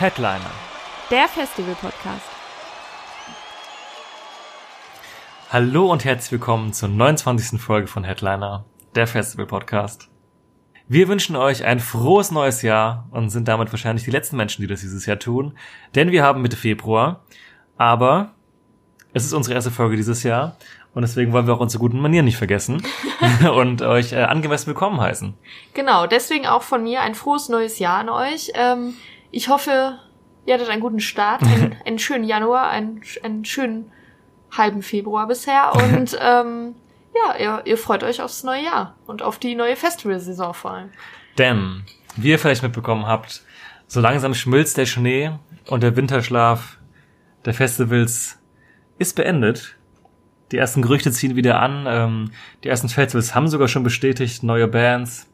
Headliner. Der Festival-Podcast. Hallo und herzlich willkommen zur 29. Folge von Headliner, der Festival Podcast. Wir wünschen euch ein frohes neues Jahr und sind damit wahrscheinlich die letzten Menschen, die das dieses Jahr tun, denn wir haben Mitte Februar, aber es ist unsere erste Folge dieses Jahr und deswegen wollen wir auch unsere guten Manieren nicht vergessen und euch äh, angemessen willkommen heißen. Genau, deswegen auch von mir ein frohes neues Jahr an euch. Ähm, ich hoffe, ihr hattet einen guten Start, einen, einen schönen Januar, einen, einen schönen halben Februar bisher und ähm, ja, ihr, ihr freut euch aufs neue Jahr und auf die neue Festivalsaison vor allem. Denn, wie ihr vielleicht mitbekommen habt, so langsam schmilzt der Schnee und der Winterschlaf der Festivals ist beendet. Die ersten Gerüchte ziehen wieder an. Ähm, die ersten Festivals haben sogar schon bestätigt neue Bands.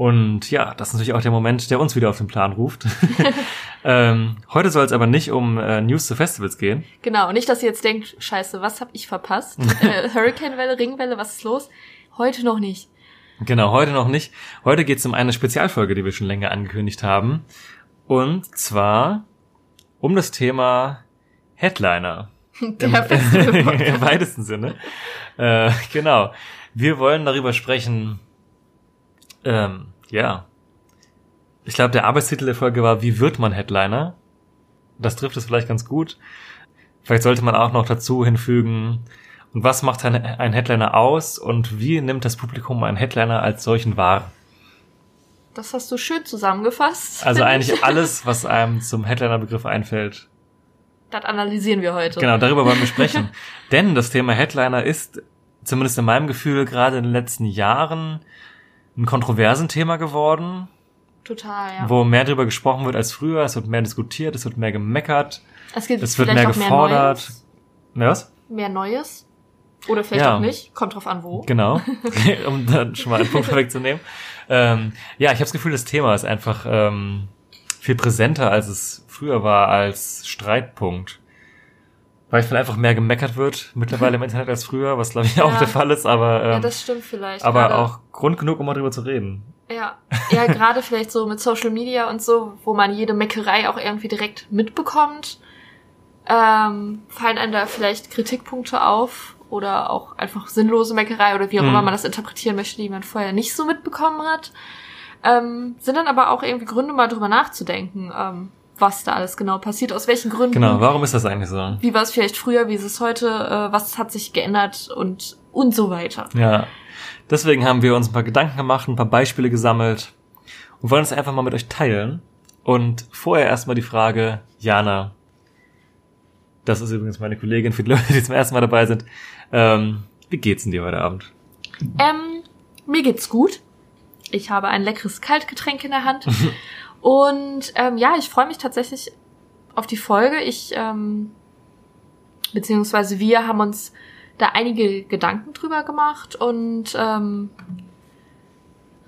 Und ja, das ist natürlich auch der Moment, der uns wieder auf den Plan ruft. ähm, heute soll es aber nicht um äh, News zu Festivals gehen. Genau, nicht, dass ihr jetzt denkt, scheiße, was hab ich verpasst? äh, Hurricane-Welle, Ringwelle, was ist los? Heute noch nicht. Genau, heute noch nicht. Heute geht es um eine Spezialfolge, die wir schon länger angekündigt haben. Und zwar um das Thema Headliner. Der Festival Im weitesten Sinne. Äh, genau. Wir wollen darüber sprechen, ähm, ja. Ich glaube, der Arbeitstitel der Folge war, wie wird man Headliner? Das trifft es vielleicht ganz gut. Vielleicht sollte man auch noch dazu hinfügen, und was macht ein, ein Headliner aus und wie nimmt das Publikum einen Headliner als solchen wahr? Das hast du schön zusammengefasst. Also eigentlich alles, was einem zum Headliner-Begriff einfällt. Das analysieren wir heute. Genau, darüber wollen wir sprechen. Denn das Thema Headliner ist, zumindest in meinem Gefühl, gerade in den letzten Jahren ein kontroversen Thema geworden, Total, ja. wo mehr darüber gesprochen wird als früher. Es wird mehr diskutiert, es wird mehr gemeckert, es gibt es wird mehr gefordert. Neues. Mehr was? Mehr Neues. Oder vielleicht Ja. auch nicht. Kommt drauf an, wo. Genau, um dann schon mal einen Punkt vorwegzunehmen. Ähm, ja, ich habe das Gefühl, das Thema ist einfach ähm, viel präsenter, als es früher war, als Streitpunkt. Weil vielleicht einfach mehr gemeckert wird mittlerweile im Internet als früher, was glaube ich auch Ja. der Fall ist, aber, ähm, Ja, das stimmt vielleicht. aber gerade. auch Grund genug, um mal drüber zu reden. Ja, ja gerade vielleicht so mit Social Media und so, wo man jede Meckerei auch irgendwie direkt mitbekommt. Ähm, fallen einem da vielleicht Kritikpunkte auf oder auch einfach sinnlose Meckerei oder wie auch Mhm. immer man das interpretieren möchte, die man vorher nicht so mitbekommen hat. Ähm, sind dann aber auch irgendwie Gründe, mal drüber nachzudenken, ähm, was da alles genau passiert, aus welchen Gründen. Genau, warum ist das eigentlich so? Wie war es vielleicht früher, wie ist es heute, äh, was hat sich geändert und, und so weiter. Ja, deswegen haben wir uns ein paar Gedanken gemacht, ein paar Beispiele gesammelt und wollen es einfach mal mit euch teilen. Und vorher erstmal die Frage, Jana, das ist übrigens meine Kollegin für die Leute, die zum ersten Mal dabei sind. Ähm, wie geht's denn dir heute Abend? Ähm, mir geht's gut. Ich habe ein leckeres Kaltgetränk in der Hand. Und ähm, ja, ich freue mich tatsächlich auf die Folge. Ich, ähm, beziehungsweise wir haben uns da einige Gedanken drüber gemacht und ähm,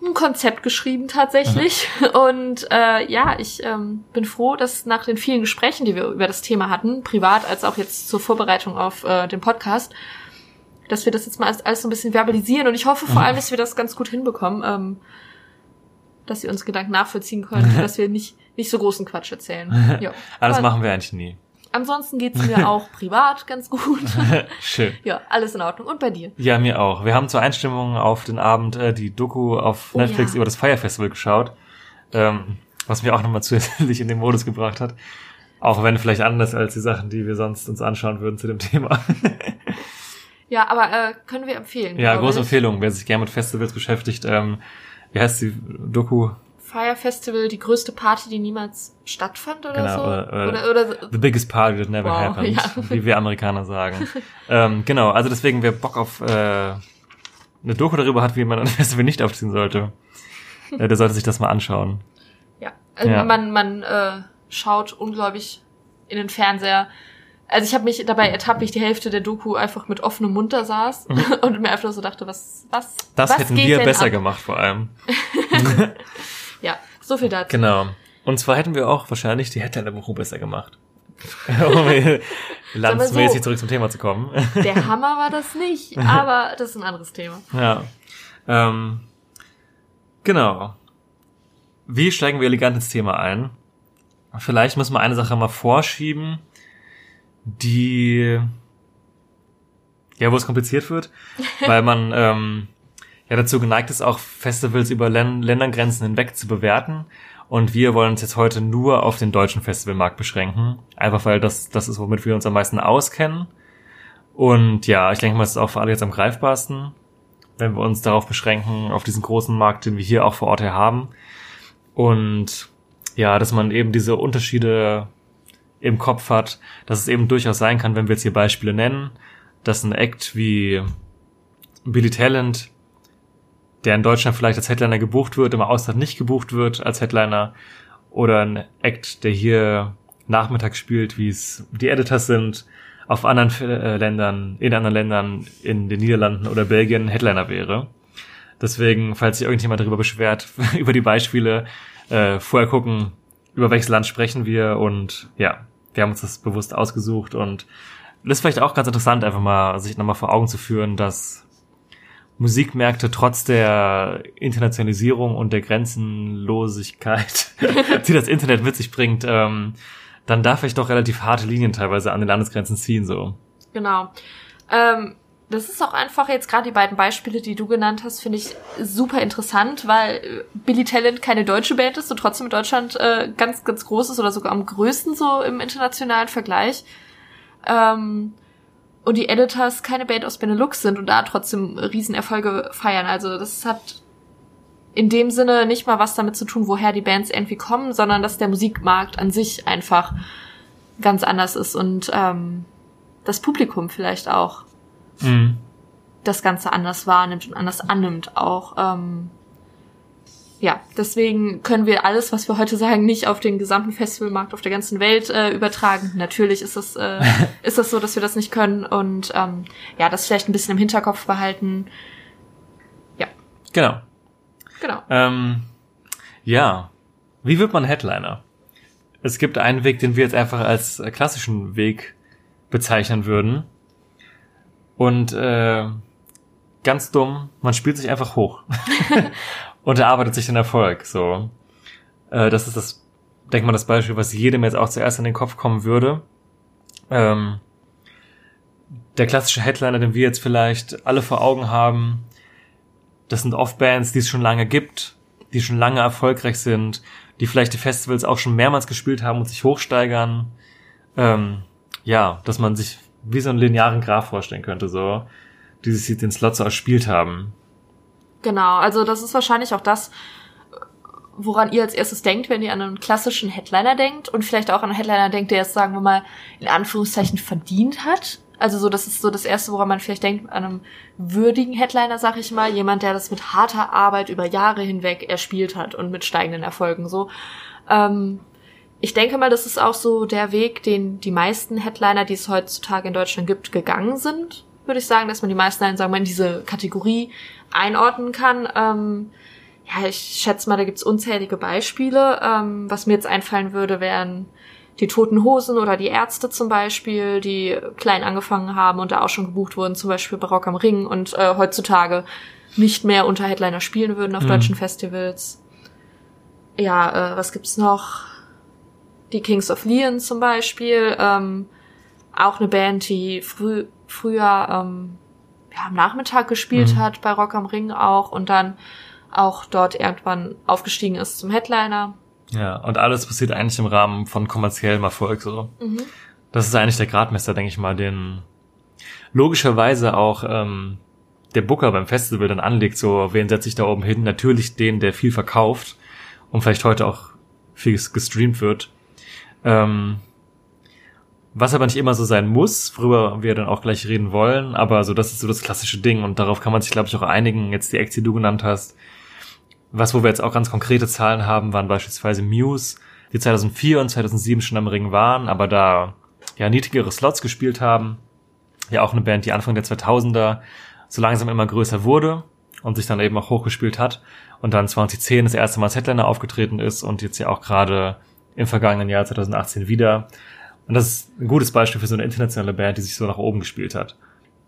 ein Konzept geschrieben tatsächlich. Und äh, ja, ich ähm, bin froh, dass nach den vielen Gesprächen, die wir über das Thema hatten, privat als auch jetzt zur Vorbereitung auf äh, den Podcast, dass wir das jetzt mal alles, alles so ein bisschen verbalisieren und ich hoffe vor allem, dass wir das ganz gut hinbekommen, ähm, dass wir uns Gedanken nachvollziehen können, dass wir nicht nicht so großen Quatsch erzählen. Ja. Ah, das Aber machen wir eigentlich nie. Ansonsten geht's mir auch privat ganz gut. Schön. ja, alles in Ordnung. Und bei dir? Ja, mir auch. Wir haben zur Einstimmung auf den Abend äh, die Doku auf Oh Netflix ja. über das Fire Festival geschaut, ähm, was mir auch nochmal zusätzlich in den Modus gebracht hat. Auch wenn vielleicht anders als die Sachen, die wir sonst uns anschauen würden zu dem Thema. Ja, aber äh, können wir empfehlen. ja, große ich. Empfehlung, wer sich gerne mit Festivals beschäftigt. Ähm, wie heißt die Doku? Fire Festival, die größte Party, die niemals stattfand oder Genau, so? oder- oder- oder, oder The biggest party that never Wow, happened, ja. wie wir Amerikaner sagen. ähm, genau, also deswegen, wer Bock auf äh, eine Doku darüber hat, wie man ein Festival nicht aufziehen sollte, äh, der sollte sich das mal anschauen. Ja, Äh, Ja. Man, man äh, schaut ungläubig in den Fernseher. Also ich habe mich dabei ertappt, wie ich die Hälfte der Doku einfach mit offenem Mund da saß und mir einfach so dachte, was, was, Mhm. Das was hätten wir besser ab? gemacht vor allem. Ja, so viel dazu. Genau. Und zwar hätten wir auch wahrscheinlich die Headliner-Buchung besser gemacht. um landsmäßig so. zurück zum Thema zu kommen. Der Hammer war das nicht, aber das ist ein anderes Thema. ja. Ähm, genau. Wie steigen wir elegant ins Thema ein? Vielleicht müssen wir eine Sache mal vorschieben, die ja, wo es kompliziert wird, weil man ähm, ja dazu geneigt ist, auch Festivals über Län Ländergrenzen hinweg zu bewerten. Und wir wollen uns jetzt heute nur auf den deutschen Festivalmarkt beschränken. Einfach weil das, das ist, womit wir uns am meisten auskennen. Und ja, ich denke mal, es ist auch für alle jetzt am greifbarsten, wenn wir uns darauf beschränken, auf diesen großen Markt, den wir hier auch vor Ort her haben. Und ja, dass man eben diese Unterschiede im Kopf hat, dass es eben durchaus sein kann, wenn wir jetzt hier Beispiele nennen, dass ein Act wie Billy Talent, der in Deutschland vielleicht als Headliner gebucht wird, im Ausland nicht gebucht wird als Headliner, oder ein Act, der hier nachmittags spielt, wie es die Editors sind, auf anderen äh, Ländern, in anderen Ländern, in den Niederlanden oder Belgien Headliner wäre. Deswegen, falls sich irgendjemand darüber beschwert, über die Beispiele, äh, vorher gucken, über welches Land sprechen wir und ja, wir haben uns das bewusst ausgesucht und das ist vielleicht auch ganz interessant, einfach mal sich nochmal vor Augen zu führen, dass Musikmärkte trotz der Internationalisierung und der Grenzenlosigkeit, die das Internet mit sich bringt, ähm, dann darf ich doch relativ harte Linien teilweise an den Landesgrenzen ziehen, so. Genau. Ähm, das ist auch einfach jetzt gerade die beiden Beispiele, die du genannt hast, finde ich super interessant, weil äh, Billy Talent keine deutsche Band ist und trotzdem in Deutschland äh, ganz, ganz groß ist oder sogar am größten so im internationalen Vergleich. Ähm, und die Editors keine Band aus Benelux sind und da trotzdem Riesenerfolge feiern. Also das hat in dem Sinne nicht mal was damit zu tun, woher die Bands irgendwie kommen, sondern dass der Musikmarkt an sich einfach ganz anders ist und ähm, das Publikum vielleicht auch Mhm. das Ganze anders wahrnimmt und anders annimmt auch. Ähm, ja, deswegen können wir alles, was wir heute sagen, nicht auf den gesamten Festivalmarkt auf der ganzen Welt äh, übertragen. Natürlich ist das, äh, ist das so, dass wir das nicht können und ähm, ja, das vielleicht ein bisschen im Hinterkopf behalten. Ja, Genau. genau. Ähm, ja. Wie wird man Headliner? Es gibt einen Weg, den wir jetzt einfach als klassischen Weg bezeichnen würden. Und äh, ganz dumm, man spielt sich einfach hoch und erarbeitet sich den Erfolg. So, äh, das ist das, denk mal, das Beispiel, was jedem jetzt auch zuerst in den Kopf kommen würde. Ähm, der klassische Headliner, den wir jetzt vielleicht alle vor Augen haben, das sind oft Bands, die es schon lange gibt, die schon lange erfolgreich sind, die vielleicht die Festivals auch schon mehrmals gespielt haben und sich hochsteigern. Ähm, ja, dass man sich wie so einen linearen Graph vorstellen könnte, so, die sich den Slot so erspielt haben. Genau, also das ist wahrscheinlich auch das, woran ihr als erstes denkt, wenn ihr an einen klassischen Headliner denkt und vielleicht auch an einen Headliner denkt, der es, sagen wir mal, in Anführungszeichen verdient hat. Also so, das ist so das Erste, woran man vielleicht denkt, an einem würdigen Headliner, sag ich mal, jemand, der das mit harter Arbeit über Jahre hinweg erspielt hat und mit steigenden Erfolgen so. Ähm, ich denke mal, das ist auch so der Weg, den die meisten Headliner, die es heutzutage in Deutschland gibt, gegangen sind, würde ich sagen, dass man die meisten, sagen wir mal, in diese Kategorie einordnen kann. Ähm, ja, ich schätze mal, da gibt's unzählige Beispiele. Ähm, was mir jetzt einfallen würde, wären die Toten Hosen oder die Ärzte zum Beispiel, die klein angefangen haben und da auch schon gebucht wurden, zum Beispiel Barock am Ring und äh, heutzutage nicht mehr unter Headliner spielen würden auf Mhm. deutschen Festivals. Ja, äh, was gibt's noch? Die Kings of Leon zum Beispiel, ähm, auch eine Band, die früh, früher ähm, ja, am Nachmittag gespielt Mhm. hat, bei Rock am Ring auch und dann auch dort irgendwann aufgestiegen ist zum Headliner. Ja, und alles passiert eigentlich im Rahmen von kommerziellem Erfolg, so. Mhm. Das ist eigentlich der Gradmesser, denke ich mal, den logischerweise auch ähm, der Booker beim Festival dann anlegt, so, wen setze ich da oben hin? Natürlich den, der viel verkauft und vielleicht heute auch viel gestreamt wird. Ähm, was aber nicht immer so sein muss, worüber wir dann auch gleich reden wollen, aber so, das ist so das klassische Ding und darauf kann man sich, glaube ich, auch einigen, jetzt die Acts, die du genannt hast. was, wo wir jetzt auch ganz konkrete Zahlen haben, waren beispielsweise Muse, die 2004 und 2007 schon am Ring waren, aber da ja niedrigere Slots gespielt haben. Ja, auch eine Band, die Anfang der 2000er so langsam immer größer wurde und sich dann eben auch hochgespielt hat und dann 2010 das erste Mal als Headliner aufgetreten ist und jetzt ja auch gerade im vergangenen Jahr 2018 wieder. Und das ist ein gutes Beispiel für so eine internationale Band, die sich so nach oben gespielt hat.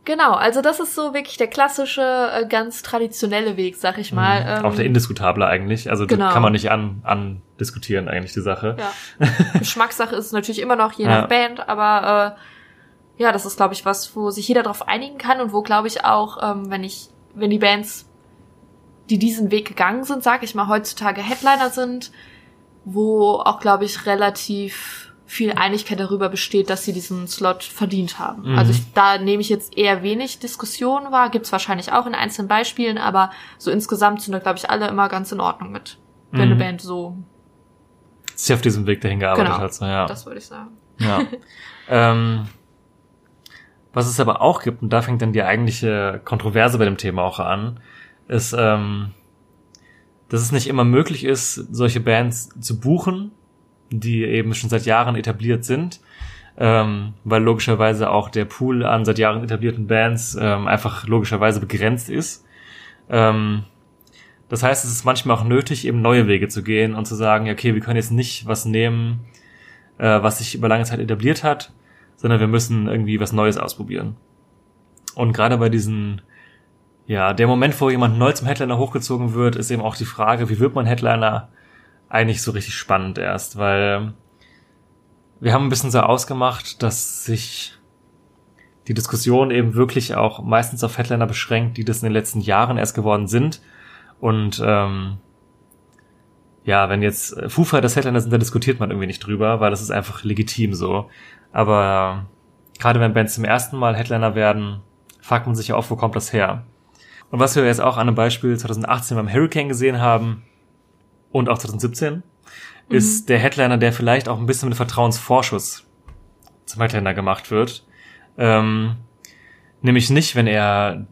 Genau, also das ist so wirklich der klassische, äh, ganz traditionelle Weg, sag ich mal. Mhm. Ähm, auch der indiskutable eigentlich. Also genau. kann man nicht an, an diskutieren eigentlich die Sache. Ja. Geschmackssache ist natürlich immer noch je Ja. nach Band, aber äh, ja, das ist, glaube ich, was, wo sich jeder darauf einigen kann und wo, glaube ich, auch, ähm, wenn ich, wenn die Bands, die diesen Weg gegangen sind, sag ich mal, heutzutage Headliner sind, wo auch, glaube ich, relativ viel Einigkeit darüber besteht, dass sie diesen Slot verdient haben. Mhm. Also ich, da nehme ich jetzt eher wenig Diskussion wahr, gibt's wahrscheinlich auch in einzelnen Beispielen, aber so insgesamt sind da, glaube ich, alle immer ganz in Ordnung mit, wenn eine Mhm. Band so, Sich auf diesem Weg dahin gearbeitet Genau. hat. So, ja. das würde ich sagen. Ja. ähm, was es aber auch gibt, und da fängt dann die eigentliche Kontroverse bei dem Thema auch an, ist, ähm, dass es nicht immer möglich ist, solche Bands zu buchen, die eben schon seit Jahren etabliert sind, ähm, weil logischerweise auch der Pool an seit Jahren etablierten Bands ähm, einfach logischerweise begrenzt ist. Ähm, das heißt, es ist manchmal auch nötig, eben neue Wege zu gehen und zu sagen, okay, wir können jetzt nicht was nehmen, äh, was sich über lange Zeit etabliert hat, sondern wir müssen irgendwie was Neues ausprobieren. Und gerade bei diesen, ja, der Moment, wo jemand neu zum Headliner hochgezogen wird, ist eben auch die Frage, wie wird man Headliner eigentlich so richtig spannend erst, weil wir haben ein bisschen so ausgemacht, dass sich die Diskussion eben wirklich auch meistens auf Headliner beschränkt, die das in den letzten Jahren erst geworden sind. Und ähm, ja, wenn jetzt Foo Fighters Headliner sind, da diskutiert man irgendwie nicht drüber, weil das ist einfach legitim so. Aber gerade wenn Bands zum ersten Mal Headliner werden, fragt man sich ja oft, wo kommt das her? Und was wir jetzt auch an einem Beispiel 2018 beim Hurricane gesehen haben und auch 2017, ist der Headliner, der vielleicht auch ein bisschen mit Vertrauensvorschuss zum Headliner gemacht wird. Ähm, nämlich nicht, wenn er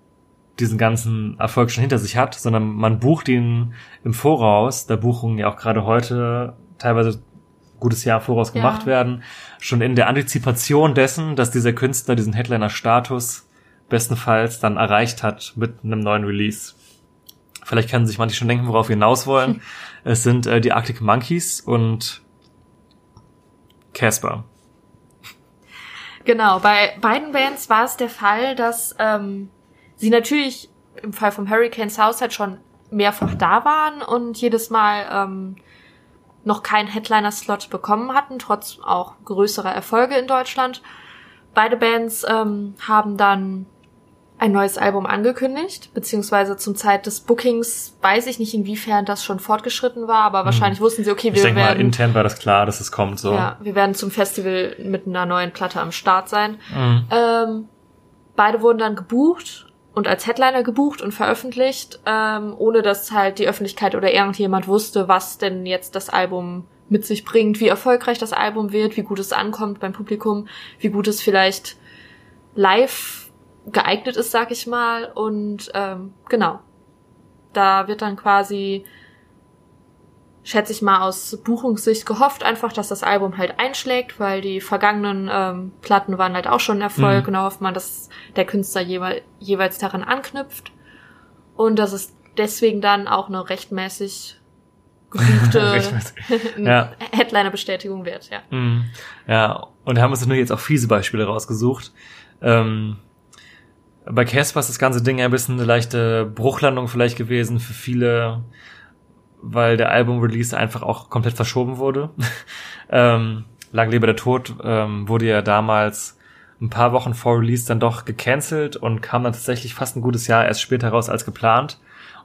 diesen ganzen Erfolg schon hinter sich hat, sondern man bucht ihn im Voraus, da Buchungen ja auch gerade heute teilweise gutes Jahr voraus gemacht Ja. werden, schon in der Antizipation dessen, dass dieser Künstler diesen Headliner-Status bestenfalls dann erreicht hat mit einem neuen Release. Vielleicht können sich manche schon denken, worauf wir hinaus wollen. Es sind äh, die Arctic Monkeys und Casper. Genau, bei beiden Bands war es der Fall, dass ähm, sie natürlich im Fall vom Hurricane Southside schon mehrfach da waren und jedes Mal ähm, noch keinen Headliner-Slot bekommen hatten, trotz auch größerer Erfolge in Deutschland. Beide Bands ähm, haben dann ein neues Album angekündigt, beziehungsweise zum Zeit des Bookings weiß ich nicht, inwiefern das schon fortgeschritten war, aber wahrscheinlich wussten sie, okay, Ich wir denke mal, werden intern war das klar, dass es kommt so. ja, wir werden zum Festival mit einer neuen Platte am Start sein. Mhm. Ähm, beide wurden dann gebucht und als Headliner gebucht und veröffentlicht, ähm, ohne dass halt die Öffentlichkeit oder irgendjemand wusste, was denn jetzt das Album mit sich bringt, wie erfolgreich das Album wird, wie gut es ankommt beim Publikum, wie gut es vielleicht live geeignet ist, sag ich mal. Und ähm, genau, da wird dann quasi schätze ich mal aus Buchungssicht gehofft einfach, dass das Album halt einschlägt, weil die vergangenen ähm, Platten waren halt auch schon ein Erfolg Mhm. und da hofft man, dass der Künstler jeweil, jeweils daran anknüpft und dass es deswegen dann auch eine rechtmäßig gebuchte. Ja. Headliner-Bestätigung wird, ja. Mhm. Ja, und haben uns natürlich jetzt auch fiese Beispiele rausgesucht. Ähm, bei Casper ist das ganze Ding ein bisschen eine leichte Bruchlandung vielleicht gewesen für viele, weil der Album-Release einfach auch komplett verschoben wurde. ähm, Lang lebe der Tod ähm, wurde ja damals ein paar Wochen vor Release dann doch gecancelt und kam dann tatsächlich fast ein gutes Jahr erst später raus als geplant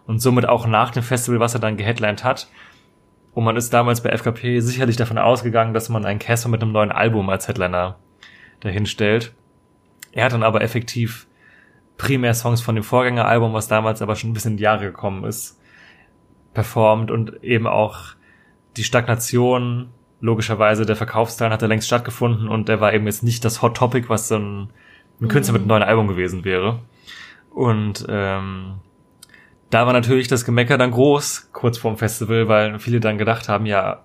und somit auch nach dem Festival, was er dann geheadlined hat. Und man ist damals bei FKP sicherlich davon ausgegangen, dass man einen Casper mit einem neuen Album als Headliner dahin stellt. Er hat dann aber effektiv primär Songs von dem Vorgängeralbum, was damals aber schon ein bisschen in die Jahre gekommen ist, performt und eben auch die Stagnation logischerweise der Verkaufszahlen hat er längst stattgefunden und der war eben jetzt nicht das Hot Topic, was so ein, ein Künstler mit einem neuen Album gewesen wäre. Und ähm, da war natürlich das Gemecker dann groß, kurz vorm Festival, weil viele dann gedacht haben, ja,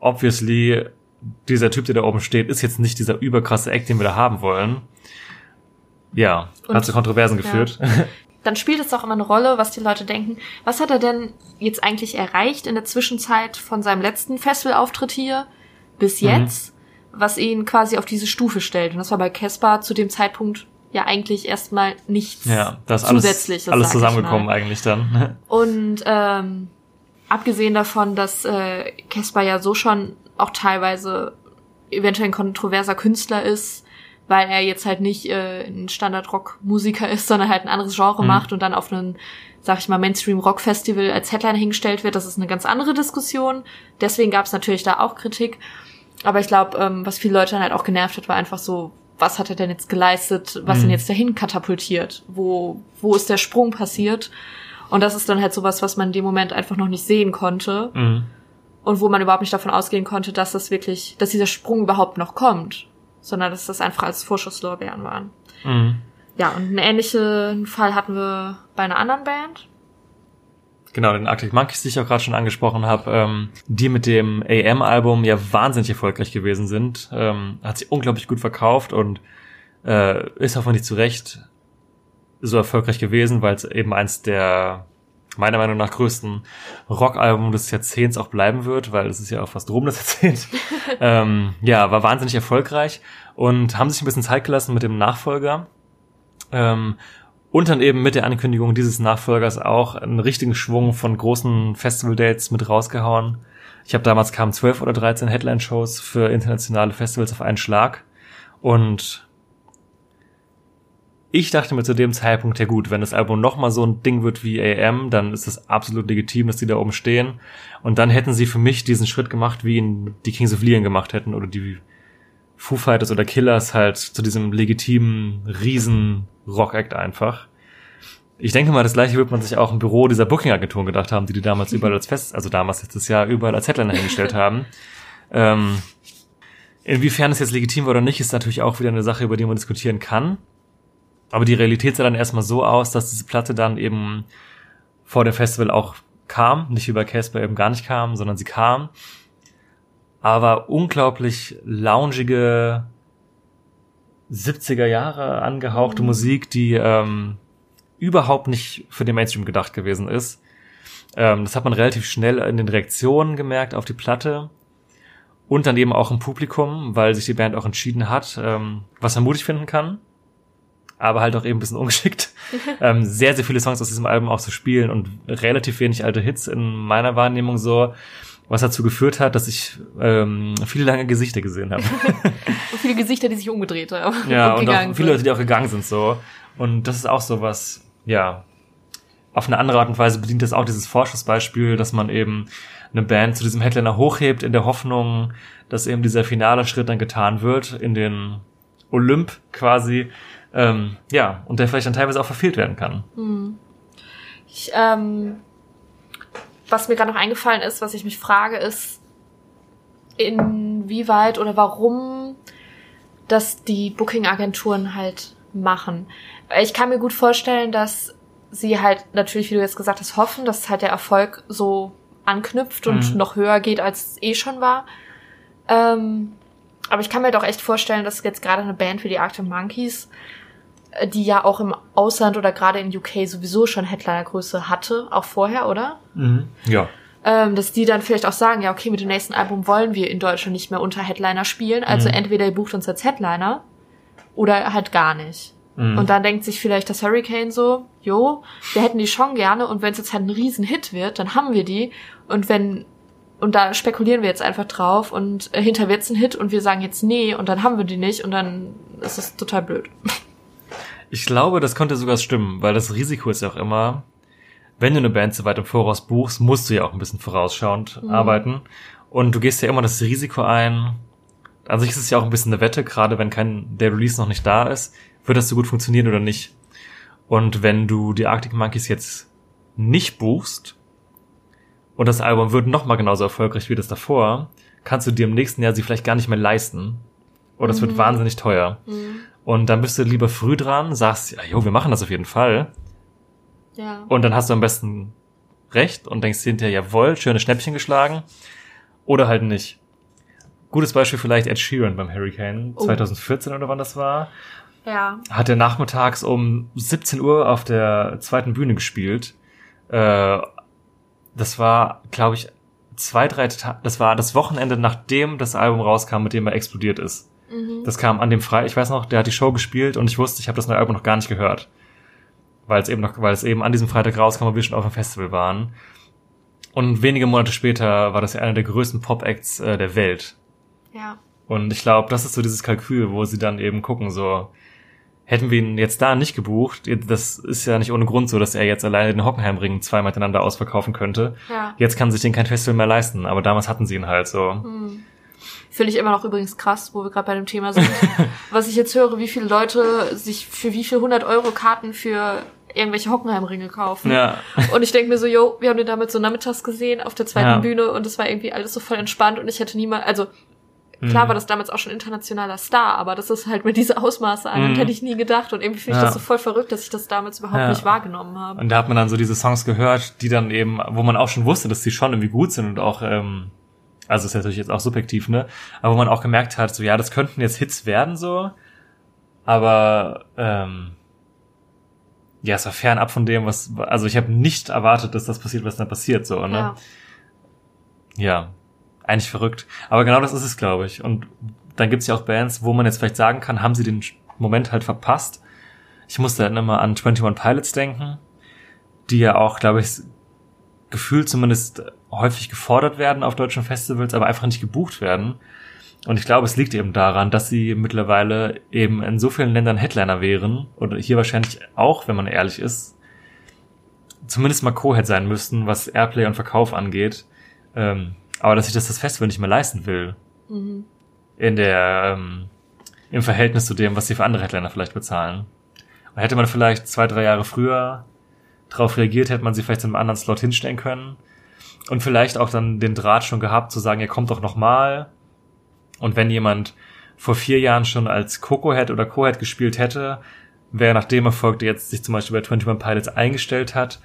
obviously, dieser Typ, der da oben steht, ist jetzt nicht dieser überkrasse Act, den wir da haben wollen. Ja, Und- hat zu Kontroversen ja. geführt. Dann spielt es auch immer eine Rolle, was die Leute denken. Was hat er denn jetzt eigentlich erreicht in der Zwischenzeit von seinem letzten Festivalauftritt hier bis Mhm. jetzt, was ihn quasi auf diese Stufe stellt? Und das war bei Caspar zu dem Zeitpunkt ja eigentlich erstmal nichts Ja, das alles, Zusätzliches, alles ich zusammengekommen eigentlich dann. Und ähm, abgesehen davon, dass äh, Caspar ja so schon auch teilweise eventuell ein kontroverser Künstler ist, weil er jetzt halt nicht äh, ein Standard-Rock-Musiker ist, sondern halt ein anderes Genre Mhm. macht und dann auf einen, sag ich mal, Mainstream-Rock-Festival als Headline hingestellt wird. Das ist eine ganz andere Diskussion. Deswegen gab es natürlich da auch Kritik. Aber ich glaube, ähm, was viele Leute dann halt auch genervt hat, war einfach so, was hat er denn jetzt geleistet, was Mhm. ihn jetzt dahin katapultiert? Wo, wo ist der Sprung passiert? Und das ist dann halt sowas, was man in dem Moment einfach noch nicht sehen konnte Mhm. und wo man überhaupt nicht davon ausgehen konnte, dass das wirklich, dass dieser Sprung überhaupt noch kommt, sondern dass das einfach als Vorschusslorbeeren waren. Mhm. Ja, und einen ähnlichen Fall hatten wir bei einer anderen Band. Genau, den Arctic Monkeys, die ich auch gerade schon angesprochen habe, ähm, die mit dem AM-Album ja wahnsinnig erfolgreich gewesen sind. Ähm, hat sich unglaublich gut verkauft und äh, ist hoffentlich zu Recht so erfolgreich gewesen, weil es eben eins der meiner Meinung nach größten Rockalbum des Jahrzehnts auch bleiben wird, weil es ist ja auch fast rum das Jahrzehnt. ähm, ja, war wahnsinnig erfolgreich und haben sich ein bisschen Zeit gelassen mit dem Nachfolger. Ähm, und dann eben mit der Ankündigung dieses Nachfolgers auch einen richtigen Schwung von großen Festival-Dates mit rausgehauen. Ich habe damals kamen 12 oder 13 Headline-Shows für internationale Festivals auf einen Schlag. Und ich dachte mir zu dem Zeitpunkt, ja gut, wenn das Album nochmal so ein Ding wird wie AM, dann ist es absolut legitim, dass die da oben stehen. Und dann hätten sie für mich diesen Schritt gemacht, wie ihn die Kings of Leon gemacht hätten oder die Foo Fighters oder Killers halt zu diesem legitimen riesen Rock-Act einfach. Ich denke mal, das gleiche wird man sich auch im Büro dieser Booking-Agenturen gedacht haben, die die damals überall als Fest, also damals letztes Jahr überall als Headliner hingestellt haben. Ähm, inwiefern es jetzt legitim war oder nicht, ist natürlich auch wieder eine Sache, über die man diskutieren kann. Aber die Realität sah dann erstmal so aus, dass diese Platte dann eben vor dem Festival auch kam, nicht wie bei Casper eben gar nicht kam, sondern sie kam. Aber unglaublich loungige 70er Jahre angehauchte Musik, die ähm, überhaupt nicht für den Mainstream gedacht gewesen ist. Ähm, das hat man relativ schnell in den Reaktionen gemerkt auf die Platte und dann eben auch im Publikum, weil sich die Band auch entschieden hat, ähm, was man mutig finden kann, aber halt auch eben ein bisschen ungeschickt, ähm, sehr, sehr viele Songs aus diesem Album auch zu spielen und relativ wenig alte Hits in meiner Wahrnehmung so, was dazu geführt hat, dass ich ähm, viele lange Gesichter gesehen habe. Und viele Gesichter, die sich umgedreht haben. Ja, und, gegangen auch viele. Leute, die auch gegangen sind so. Und das ist auch so was, ja, auf eine andere Art und Weise bedient das auch dieses Vorschussbeispiel, dass man eben eine Band zu diesem Headliner hochhebt in der Hoffnung, dass eben dieser finale Schritt dann getan wird in den Olymp quasi. Ähm, ja, und der vielleicht dann teilweise auch verfehlt werden kann. Ich, ähm, was mir gerade noch eingefallen ist, was ich mich frage, ist, inwieweit oder warum das die Booking-Agenturen halt machen. Ich kann mir gut vorstellen, dass sie halt natürlich, wie du jetzt gesagt hast, hoffen, dass halt der Erfolg so anknüpft und Mhm. noch höher geht, als es eh schon war. Ähm, aber ich kann mir doch echt vorstellen, dass jetzt gerade eine Band wie die Arctic Monkeys, die ja auch im Ausland oder gerade in UK sowieso schon Headlinergröße hatte, auch vorher, oder? Ja. Ähm, dass die dann vielleicht auch sagen, ja, okay, mit dem nächsten Album wollen wir in Deutschland nicht mehr unter Headliner spielen, also Mhm. entweder ihr bucht uns als Headliner oder halt gar nicht. Mhm. Und dann denkt sich vielleicht das Hurricane so, jo, wir hätten die schon gerne und wenn es jetzt halt ein Riesenhit wird, dann haben wir die. Und wenn, und da spekulieren wir jetzt einfach drauf und äh, hinter wird's ein Hit und wir sagen jetzt nee und dann haben wir die nicht und dann ist es total blöd. Ich glaube, das könnte sogar stimmen, weil das Risiko ist ja auch immer, wenn du eine Band so weit im Voraus buchst, musst du ja auch ein bisschen vorausschauend arbeiten. Und du gehst ja immer das Risiko ein. An sich ist es ja auch ein bisschen eine Wette, gerade wenn kein, der Release noch nicht da ist, wird das so gut funktionieren oder nicht. Und wenn du die Arctic Monkeys jetzt nicht buchst und das Album wird noch mal genauso erfolgreich wie das davor, kannst du dir im nächsten Jahr sie vielleicht gar nicht mehr leisten. Oder es wird wahnsinnig teuer. Und dann bist du lieber früh dran, sagst, ja, jo, wir machen das auf jeden Fall. Ja. Und dann hast du am besten recht und denkst hinterher, jawohl, schöne Schnäppchen geschlagen. Oder halt nicht. Gutes Beispiel vielleicht Ed Sheeran beim Hurricane Oh. 2014 oder wann das war. Ja. Hat er nachmittags um 17 Uhr auf der zweiten Bühne gespielt. Äh, das war, glaube ich, zwei, drei Tage, das war das Wochenende, nachdem das Album rauskam, mit dem er explodiert ist. Das kam an dem Freitag, ich weiß noch, der hat die Show gespielt und ich wusste, ich habe das neue Album noch gar nicht gehört. Weil es eben noch, weil es eben an diesem Freitag rauskam und wir schon auf dem Festival waren. Und wenige Monate später war das ja einer der größten Pop-Acts äh, der Welt. Ja. Und ich glaube, das ist so dieses Kalkül, wo sie dann eben gucken, so, hätten wir ihn jetzt da nicht gebucht, das ist ja nicht ohne Grund so, dass er jetzt alleine den Hockenheimring zweimal miteinander ausverkaufen könnte. Ja. Jetzt kann sich den kein Festival mehr leisten, aber damals hatten sie ihn halt so. Finde ich immer noch übrigens krass, wo wir gerade bei dem Thema sind. Was ich jetzt höre, wie viele Leute sich für wie viel 100 Euro Karten für irgendwelche Hockenheimringe kaufen. Ja. Und ich denke mir so, yo, wir haben den damals so nachmittags gesehen auf der zweiten Ja. Bühne und es war irgendwie alles so voll entspannt und ich hätte niemals, also klar Mhm. war das damals auch schon internationaler Star, aber das ist halt mit diese Ausmaße an, Mhm. hätte ich nie gedacht und irgendwie finde ich Ja. das so voll verrückt, dass ich das damals überhaupt Ja. nicht wahrgenommen habe. Und da hat man dann so diese Songs gehört, die dann eben, wo man auch schon wusste, dass die schon irgendwie gut sind und auch, ähm, also ist natürlich jetzt auch subjektiv, ne? Aber wo man auch gemerkt hat, so ja, das könnten jetzt Hits werden so, aber ähm, ja, es war fernab von dem, was, also ich habe nicht erwartet, dass das passiert, was dann passiert, so, ne? Ja. Ja, eigentlich verrückt. Aber genau das ist es, glaube ich. Und dann gibt's ja auch Bands, wo man jetzt vielleicht sagen kann, haben sie den Moment halt verpasst. Ich musste dann immer an 21 Pilots denken, die ja auch, glaube ich, gefühlt zumindest häufig gefordert werden auf deutschen Festivals, aber einfach nicht gebucht werden. Und ich glaube, es liegt eben daran, dass sie mittlerweile eben in so vielen Ländern Headliner wären, oder hier wahrscheinlich auch, wenn man ehrlich ist, zumindest mal Co-Head sein müssten, was Airplay und Verkauf angeht. Ähm, aber dass sich das das Festival nicht mehr leisten will. In der, ähm, im Verhältnis zu dem, was sie für andere Headliner vielleicht bezahlen. Und hätte man vielleicht zwei, drei Jahre früher darauf reagiert, hätte man sie vielleicht in einem anderen Slot hinstellen können. Und vielleicht auch dann den Draht schon gehabt, zu sagen, ihr kommt doch noch mal. Und wenn jemand vor vier Jahren schon als Coco-Head oder Co-Head gespielt hätte, wäre nach dem Erfolg, der jetzt sich zum Beispiel bei 21 Pilots eingestellt hat,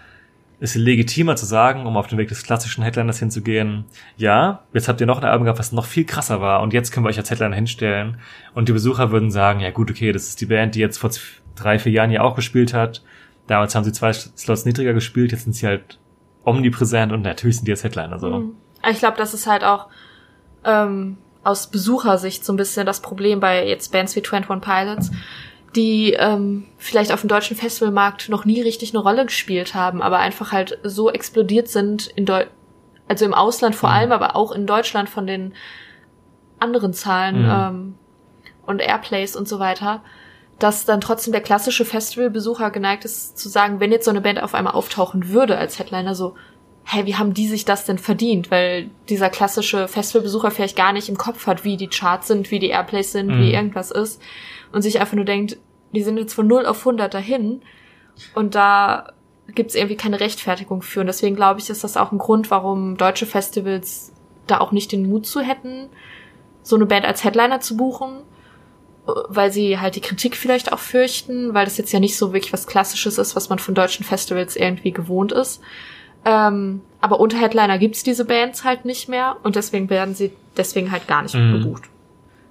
ist legitimer zu sagen, um auf den Weg des klassischen Headliners hinzugehen, ja, jetzt habt ihr noch ein Album gehabt, was noch viel krasser war und jetzt können wir euch als Headliner hinstellen und die Besucher würden sagen, ja gut, okay, das ist die Band, die jetzt vor drei, vier Jahren ja auch gespielt hat, damals haben sie zwei Slots niedriger gespielt, jetzt sind sie halt omnipräsent und natürlich sind die jetzt Headliner so. Mhm. Ich glaube, das ist halt auch ähm, aus Besuchersicht so ein bisschen das Problem bei jetzt Bands wie 21 Pilots, die ähm, vielleicht auf dem deutschen Festivalmarkt noch nie richtig eine Rolle gespielt haben, aber einfach halt so explodiert sind in Deu also im Ausland vor Mhm. allem, aber auch in Deutschland von den anderen Zahlen Mhm. ähm, und Airplays und so weiter, dass dann trotzdem der klassische Festivalbesucher geneigt ist zu sagen, wenn jetzt so eine Band auf einmal auftauchen würde als Headliner, so, hey, wie haben die sich das denn verdient? Weil dieser klassische Festivalbesucher vielleicht gar nicht im Kopf hat, wie die Charts sind, wie die Airplays sind, Mhm. wie irgendwas ist und sich einfach nur denkt, die sind jetzt von 0 auf 100 dahin und da gibt's irgendwie keine Rechtfertigung für. Und deswegen glaube ich, ist das auch ein Grund, warum deutsche Festivals da auch nicht den Mut zu hätten, so eine Band als Headliner zu buchen, weil sie halt die Kritik vielleicht auch fürchten, weil das jetzt ja nicht so wirklich was Klassisches ist, was man von deutschen Festivals irgendwie gewohnt ist. Ähm, aber unter Headliner gibt's diese Bands halt nicht mehr und deswegen werden sie deswegen halt gar nicht Mhm. gebucht.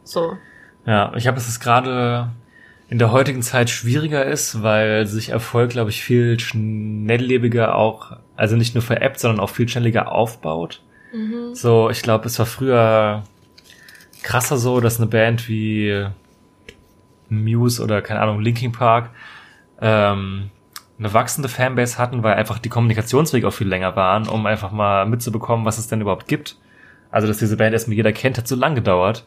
So. Ja, ich habe, dass es gerade in der heutigen Zeit schwieriger ist, weil sich Erfolg, glaube ich, viel schnelllebiger auch, also nicht nur veräppt, sondern auch viel schnelliger aufbaut. So, ich glaube, es war früher krasser so, dass eine Band wie Muse oder keine Ahnung, Linkin Park ähm, eine wachsende Fanbase hatten, weil einfach die Kommunikationswege auch viel länger waren, um einfach mal mitzubekommen, was es denn überhaupt gibt. Also, dass diese Band erstmal jeder kennt, hat so lang gedauert.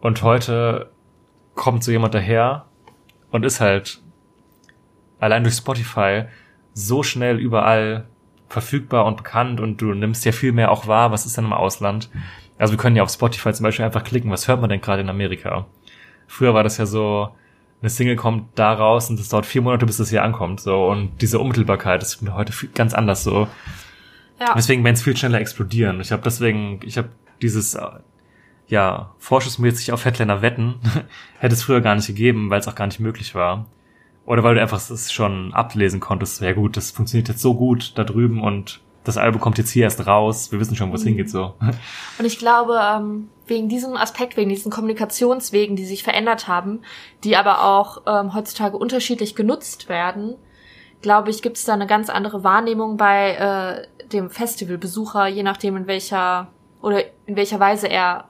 Und heute kommt so jemand daher und ist halt allein durch Spotify so schnell überall verfügbar und bekannt und du nimmst ja viel mehr auch wahr, was ist denn im Ausland. Also wir können ja auf Spotify zum Beispiel einfach klicken, was hört man denn gerade in Amerika? Früher war das ja so, eine Single kommt da raus und es dauert vier Monate, bis das hier ankommt. So und diese Unmittelbarkeit ist heute viel, ganz anders so. Ja. Deswegen Bands viel schneller explodieren. Ich habe deswegen, ich habe dieses äh, ja vorschussmäßig auf Headliner wetten hätte es früher gar nicht gegeben, weil es auch gar nicht möglich war. Oder weil du einfach es schon ablesen konntest, ja gut, das funktioniert jetzt so gut da drüben und das Album kommt jetzt hier erst raus, wir wissen schon, wo es Mhm. hingeht, so. Und ich glaube, ähm, wegen diesem Aspekt, wegen diesen Kommunikationswegen, die sich verändert haben, die aber auch ähm, heutzutage unterschiedlich genutzt werden, glaube ich, gibt es da eine ganz andere Wahrnehmung bei äh, dem Festivalbesucher, je nachdem in welcher oder in welcher Weise er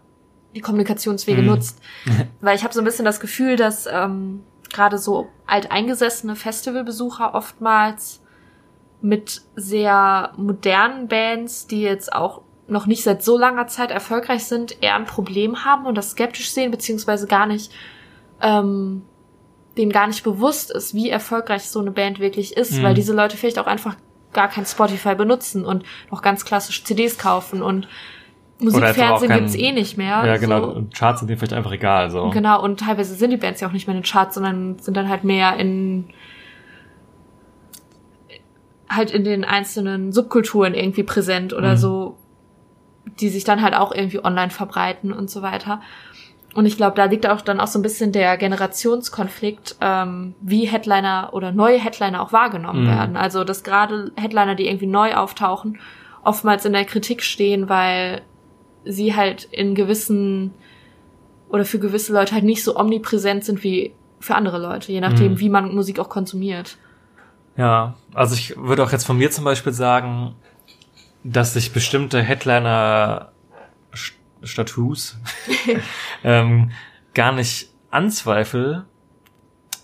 die Kommunikationswege Mhm. nutzt. Weil ich habe so ein bisschen das Gefühl, dass ähm, gerade so alteingesessene Festivalbesucher oftmals mit sehr modernen Bands, die jetzt auch noch nicht seit so langer Zeit erfolgreich sind, eher ein Problem haben und das skeptisch sehen, beziehungsweise gar nicht, ähm, denen gar nicht bewusst ist, wie erfolgreich so eine Band wirklich ist, Mhm. weil diese Leute vielleicht auch einfach gar kein Spotify benutzen und noch ganz klassisch CDs kaufen und auch Musikfernsehen gibt's eh nicht mehr. Ja, genau. So. Und Charts sind denen vielleicht einfach egal, so. Genau, und teilweise sind die Bands ja auch nicht mehr in den Charts, sondern sind dann halt mehr in halt in den einzelnen Subkulturen irgendwie präsent oder Mhm. so, die sich dann halt auch irgendwie online verbreiten und so weiter. Und ich glaube, da liegt auch dann auch so ein bisschen der Generationskonflikt, ähm, wie Headliner oder neue Headliner auch wahrgenommen Mhm. werden. Also, dass gerade Headliner, die irgendwie neu auftauchen, oftmals in der Kritik stehen, weil sie halt in gewissen oder für gewisse Leute halt nicht so omnipräsent sind wie für andere Leute, je nachdem, Mhm. wie man Musik auch konsumiert. Ja, also ich würde auch jetzt von mir zum Beispiel sagen, dass ich bestimmte Headliner-Status ähm, gar nicht anzweifle,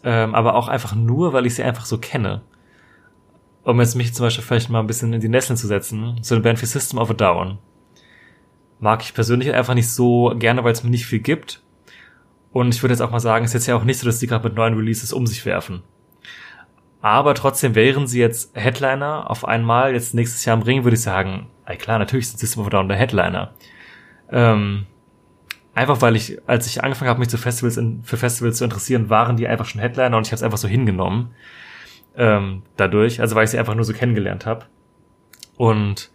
ähm, aber auch einfach nur, weil ich sie einfach so kenne. Um jetzt mich zum Beispiel vielleicht mal ein bisschen in die Nesseln zu setzen, so eine Band wie System of a Down. Mag ich persönlich einfach nicht so gerne, weil es mir nicht viel gibt. Und ich würde jetzt auch mal sagen, es ist jetzt ja auch nicht so, dass die gerade mit neuen Releases um sich werfen. Aber trotzdem wären sie jetzt Headliner auf einmal jetzt nächstes Jahr im Ring, würde ich sagen, ey klar, natürlich sind System of Down der Headliner. Ähm, einfach weil ich, als ich angefangen habe, mich zu Festivals in, für Festivals zu interessieren, waren die einfach schon Headliner und ich habe es einfach so hingenommen. Ähm, dadurch, also weil ich sie einfach nur so kennengelernt habe. Und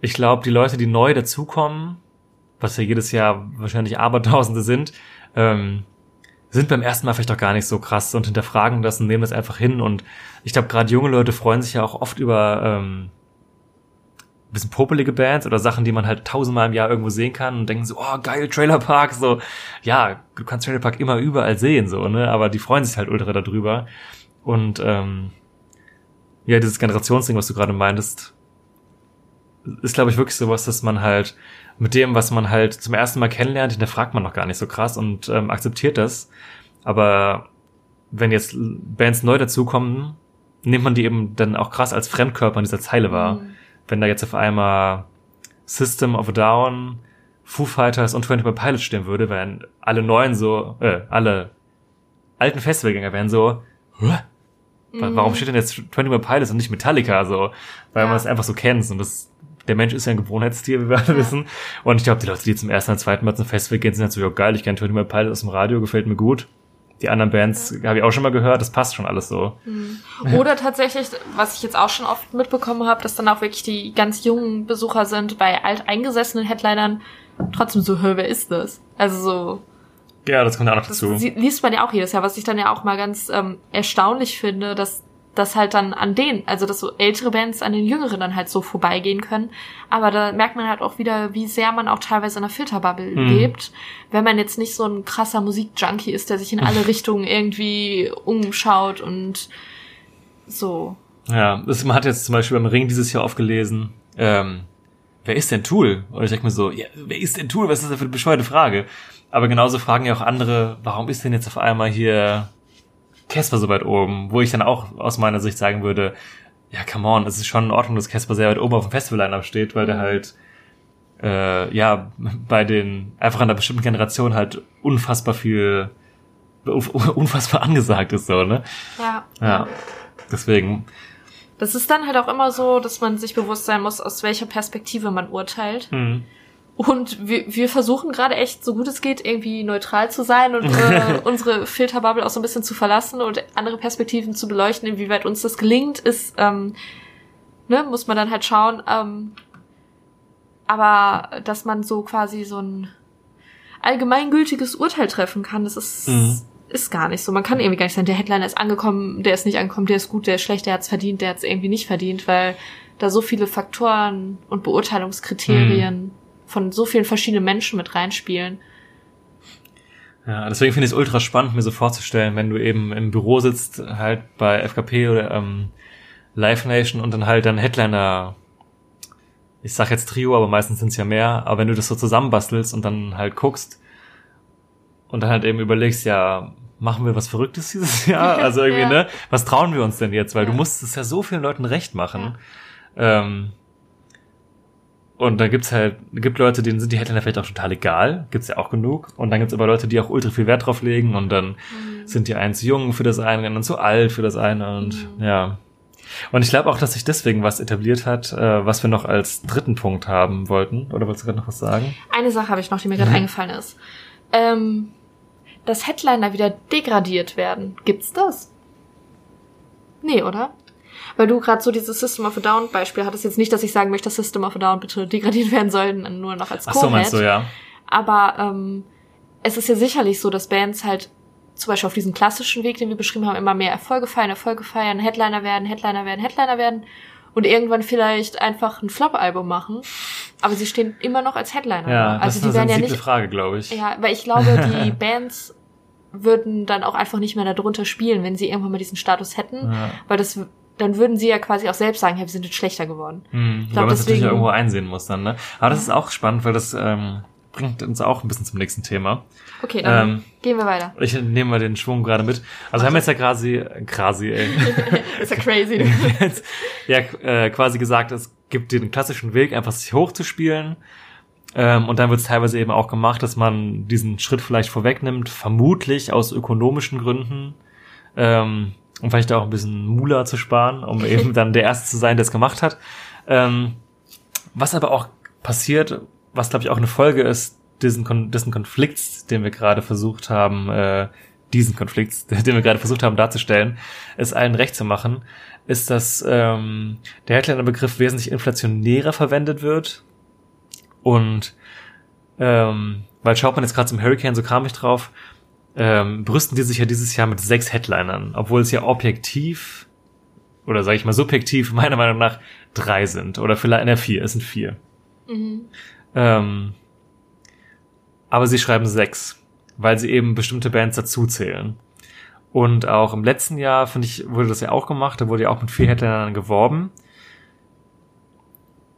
ich glaube, die Leute, die neu dazukommen, was ja jedes Jahr wahrscheinlich Abertausende sind, ähm, sind beim ersten Mal vielleicht auch gar nicht so krass und hinterfragen das und nehmen das einfach hin. Und ich glaube, gerade junge Leute freuen sich ja auch oft über ähm, bisschen popelige Bands oder Sachen, die man halt tausendmal im Jahr irgendwo sehen kann und denken so, oh geil, Trailer Park, so, ja, du kannst Trailer Park immer überall sehen, so, ne? Aber die freuen sich halt ultra darüber. Und ähm, ja, dieses Generationsding, was du gerade meintest, ist, glaube ich, wirklich sowas, dass man halt mit dem, was man halt zum ersten Mal kennenlernt, hinterfragt man noch gar nicht so krass und ähm, akzeptiert das. Aber wenn jetzt Bands neu dazukommen, nimmt man die eben dann auch krass als Fremdkörper in dieser Zeile wahr. Mhm. Wenn da jetzt auf einmal System of a Down, Foo Fighters und 21 Pilots stehen würde, wären alle neuen so, äh, alle alten Festivalgänger wären so, Hä? Wa- Warum steht denn jetzt 21 Pilots und nicht Metallica so? Weil Ja. man es einfach so kennt und das der Mensch ist ja ein Gewohnheitstier, wie wir alle wissen. Und ich glaube, die Leute, die zum ersten und zweiten Mal zum Festival gehen, sind natürlich auch geil. Ich kenne 21 Pilots aus dem Radio, gefällt mir gut. Die anderen Bands habe ich auch schon mal gehört, das passt schon alles so. Oder tatsächlich, was ich jetzt auch schon oft mitbekommen habe, dass dann auch wirklich die ganz jungen Besucher sind, bei alteingesessenen Headlinern trotzdem so, hör, wer ist das? Also so, Ja, das kommt ja auch noch dazu. sie- liest man ja auch jedes Jahr, was ich dann ja auch mal ganz ähm, erstaunlich finde, dass das halt dann an denen, also dass so ältere Bands an den Jüngeren dann halt so vorbeigehen können. Aber da merkt man halt auch wieder, wie sehr man auch teilweise in einer Filterbubble Mhm. lebt, wenn man jetzt nicht so ein krasser Musikjunkie ist, der sich in alle Richtungen irgendwie umschaut und so. Ja, das, man hat jetzt zum Beispiel beim Ring dieses Jahr aufgelesen, ähm, wer ist denn Tool? Und ich denke mir so, ja, wer ist denn Tool? Was ist das für eine bescheuerte Frage? Aber genauso fragen ja auch andere, warum ist denn jetzt auf einmal hier Casper so weit oben? Wo ich dann auch aus meiner Sicht sagen würde, ja, come on, es ist schon in Ordnung, dass Casper sehr weit oben auf dem Festival-Line-Up steht, weil der halt äh, ja bei den einfach an einer bestimmten Generation halt unfassbar viel unfassbar angesagt ist so, ne? Ja. Ja. Deswegen, Das ist dann halt auch immer so, dass man sich bewusst sein muss, aus welcher Perspektive man urteilt. hm. Und wir, wir versuchen gerade echt, so gut es geht, irgendwie neutral zu sein und äh, unsere Filterbubble auch so ein bisschen zu verlassen und andere Perspektiven zu beleuchten. Inwieweit uns das gelingt, ist, ähm, ne, muss man dann halt schauen. Ähm, aber dass man so quasi so ein allgemeingültiges Urteil treffen kann, das ist, Mhm. ist gar nicht so. Man kann irgendwie gar nicht sagen, der Headliner ist angekommen, der ist nicht angekommen, der ist gut, der ist schlecht, der hat's verdient, der hat's irgendwie nicht verdient, weil da so viele Faktoren und Beurteilungskriterien von so vielen verschiedenen Menschen mit reinspielen. Ja, deswegen finde ich es ultra spannend, mir so vorzustellen, wenn du eben im Büro sitzt, halt bei FKP oder ähm, Live Nation und dann halt dann Headliner, ich sag jetzt Trio, aber meistens sind es ja mehr, aber wenn du das so zusammenbastelst und dann halt guckst und dann halt eben überlegst, ja, machen wir was Verrücktes dieses Jahr? Also irgendwie, Ja. ne? Was trauen wir uns denn jetzt? Weil Ja. du musst es ja so vielen Leuten recht machen. Ähm, und dann gibt's halt, gibt Leute, denen sind die Headliner vielleicht auch total egal, gibt's ja auch genug. Und dann gibt's aber Leute, die auch ultra viel Wert drauf legen und dann sind die einen zu jung für das eine, die anderen zu alt für das eine und ja. Und ich glaube auch, dass sich deswegen was etabliert hat, äh, was wir noch als dritten Punkt haben wollten. Oder wolltest du gerade noch was sagen? Eine Sache habe ich noch, die mir gerade Mhm. eingefallen ist. Ähm, dass Headliner wieder degradiert werden. Gibt's das? Nee, oder? Weil du gerade so dieses System of a Down Beispiel hattest. Jetzt nicht, dass ich sagen möchte, dass System of a Down bitte degradiert werden sollen, nur noch als Ach so, meinst du, ja. Aber ähm, es ist ja sicherlich so, dass Bands halt zum Beispiel auf diesen klassischen Weg, den wir beschrieben haben, immer mehr Erfolge feiern, Erfolge feiern, Headliner werden, Headliner werden, Headliner werden und irgendwann vielleicht einfach ein Flop-Album machen. Aber sie stehen immer noch als Headliner. Ja, das also die ist eine werden ja nicht. Frage, glaube ich. Ja, weil ich glaube, die Bands würden dann auch einfach nicht mehr darunter spielen, wenn sie irgendwann mal diesen Status hätten, Ja. weil das dann würden sie ja quasi auch selbst sagen, ja, wir sind jetzt schlechter geworden. Hm, glaub, weil man es natürlich deswegen- auch irgendwo einsehen muss dann, ne? Aber das ist auch spannend, weil das ähm, bringt uns auch ein bisschen zum nächsten Thema. Okay, dann Ähm, gehen wir weiter. Ich nehme mal den Schwung gerade mit. Also wir haben jetzt ja quasi, quasi, ey, Ist ja crazy. jetzt, ja, äh, quasi gesagt, es gibt den klassischen Weg, einfach sich hochzuspielen. Ähm, und dann wird es teilweise eben auch gemacht, dass man diesen Schritt vielleicht vorwegnimmt, vermutlich aus ökonomischen Gründen. Ähm, um vielleicht auch ein bisschen Mula zu sparen, um eben dann der Erste zu sein, der es gemacht hat. Ähm, was aber auch passiert, was glaube ich auch eine Folge ist, diesen, Kon diesen Konflikts, den wir gerade versucht haben, äh, diesen Konflikt, den wir gerade versucht haben darzustellen, es allen recht zu machen, ist, dass ähm, der Headliner-Begriff wesentlich inflationärer verwendet wird. Und ähm, weil schaut man jetzt gerade zum Hurricane, so kam ich drauf, ähm, brüsten die sich ja dieses Jahr mit sechs Headlinern, obwohl es ja objektiv oder sage ich mal subjektiv meiner Meinung nach drei sind oder vielleicht ne, vier, es sind vier. Ähm, aber sie schreiben sechs, weil sie eben bestimmte Bands dazuzählen. Und auch im letzten Jahr, finde ich, wurde das ja auch gemacht, da wurde ja auch mit vier Headlinern geworben.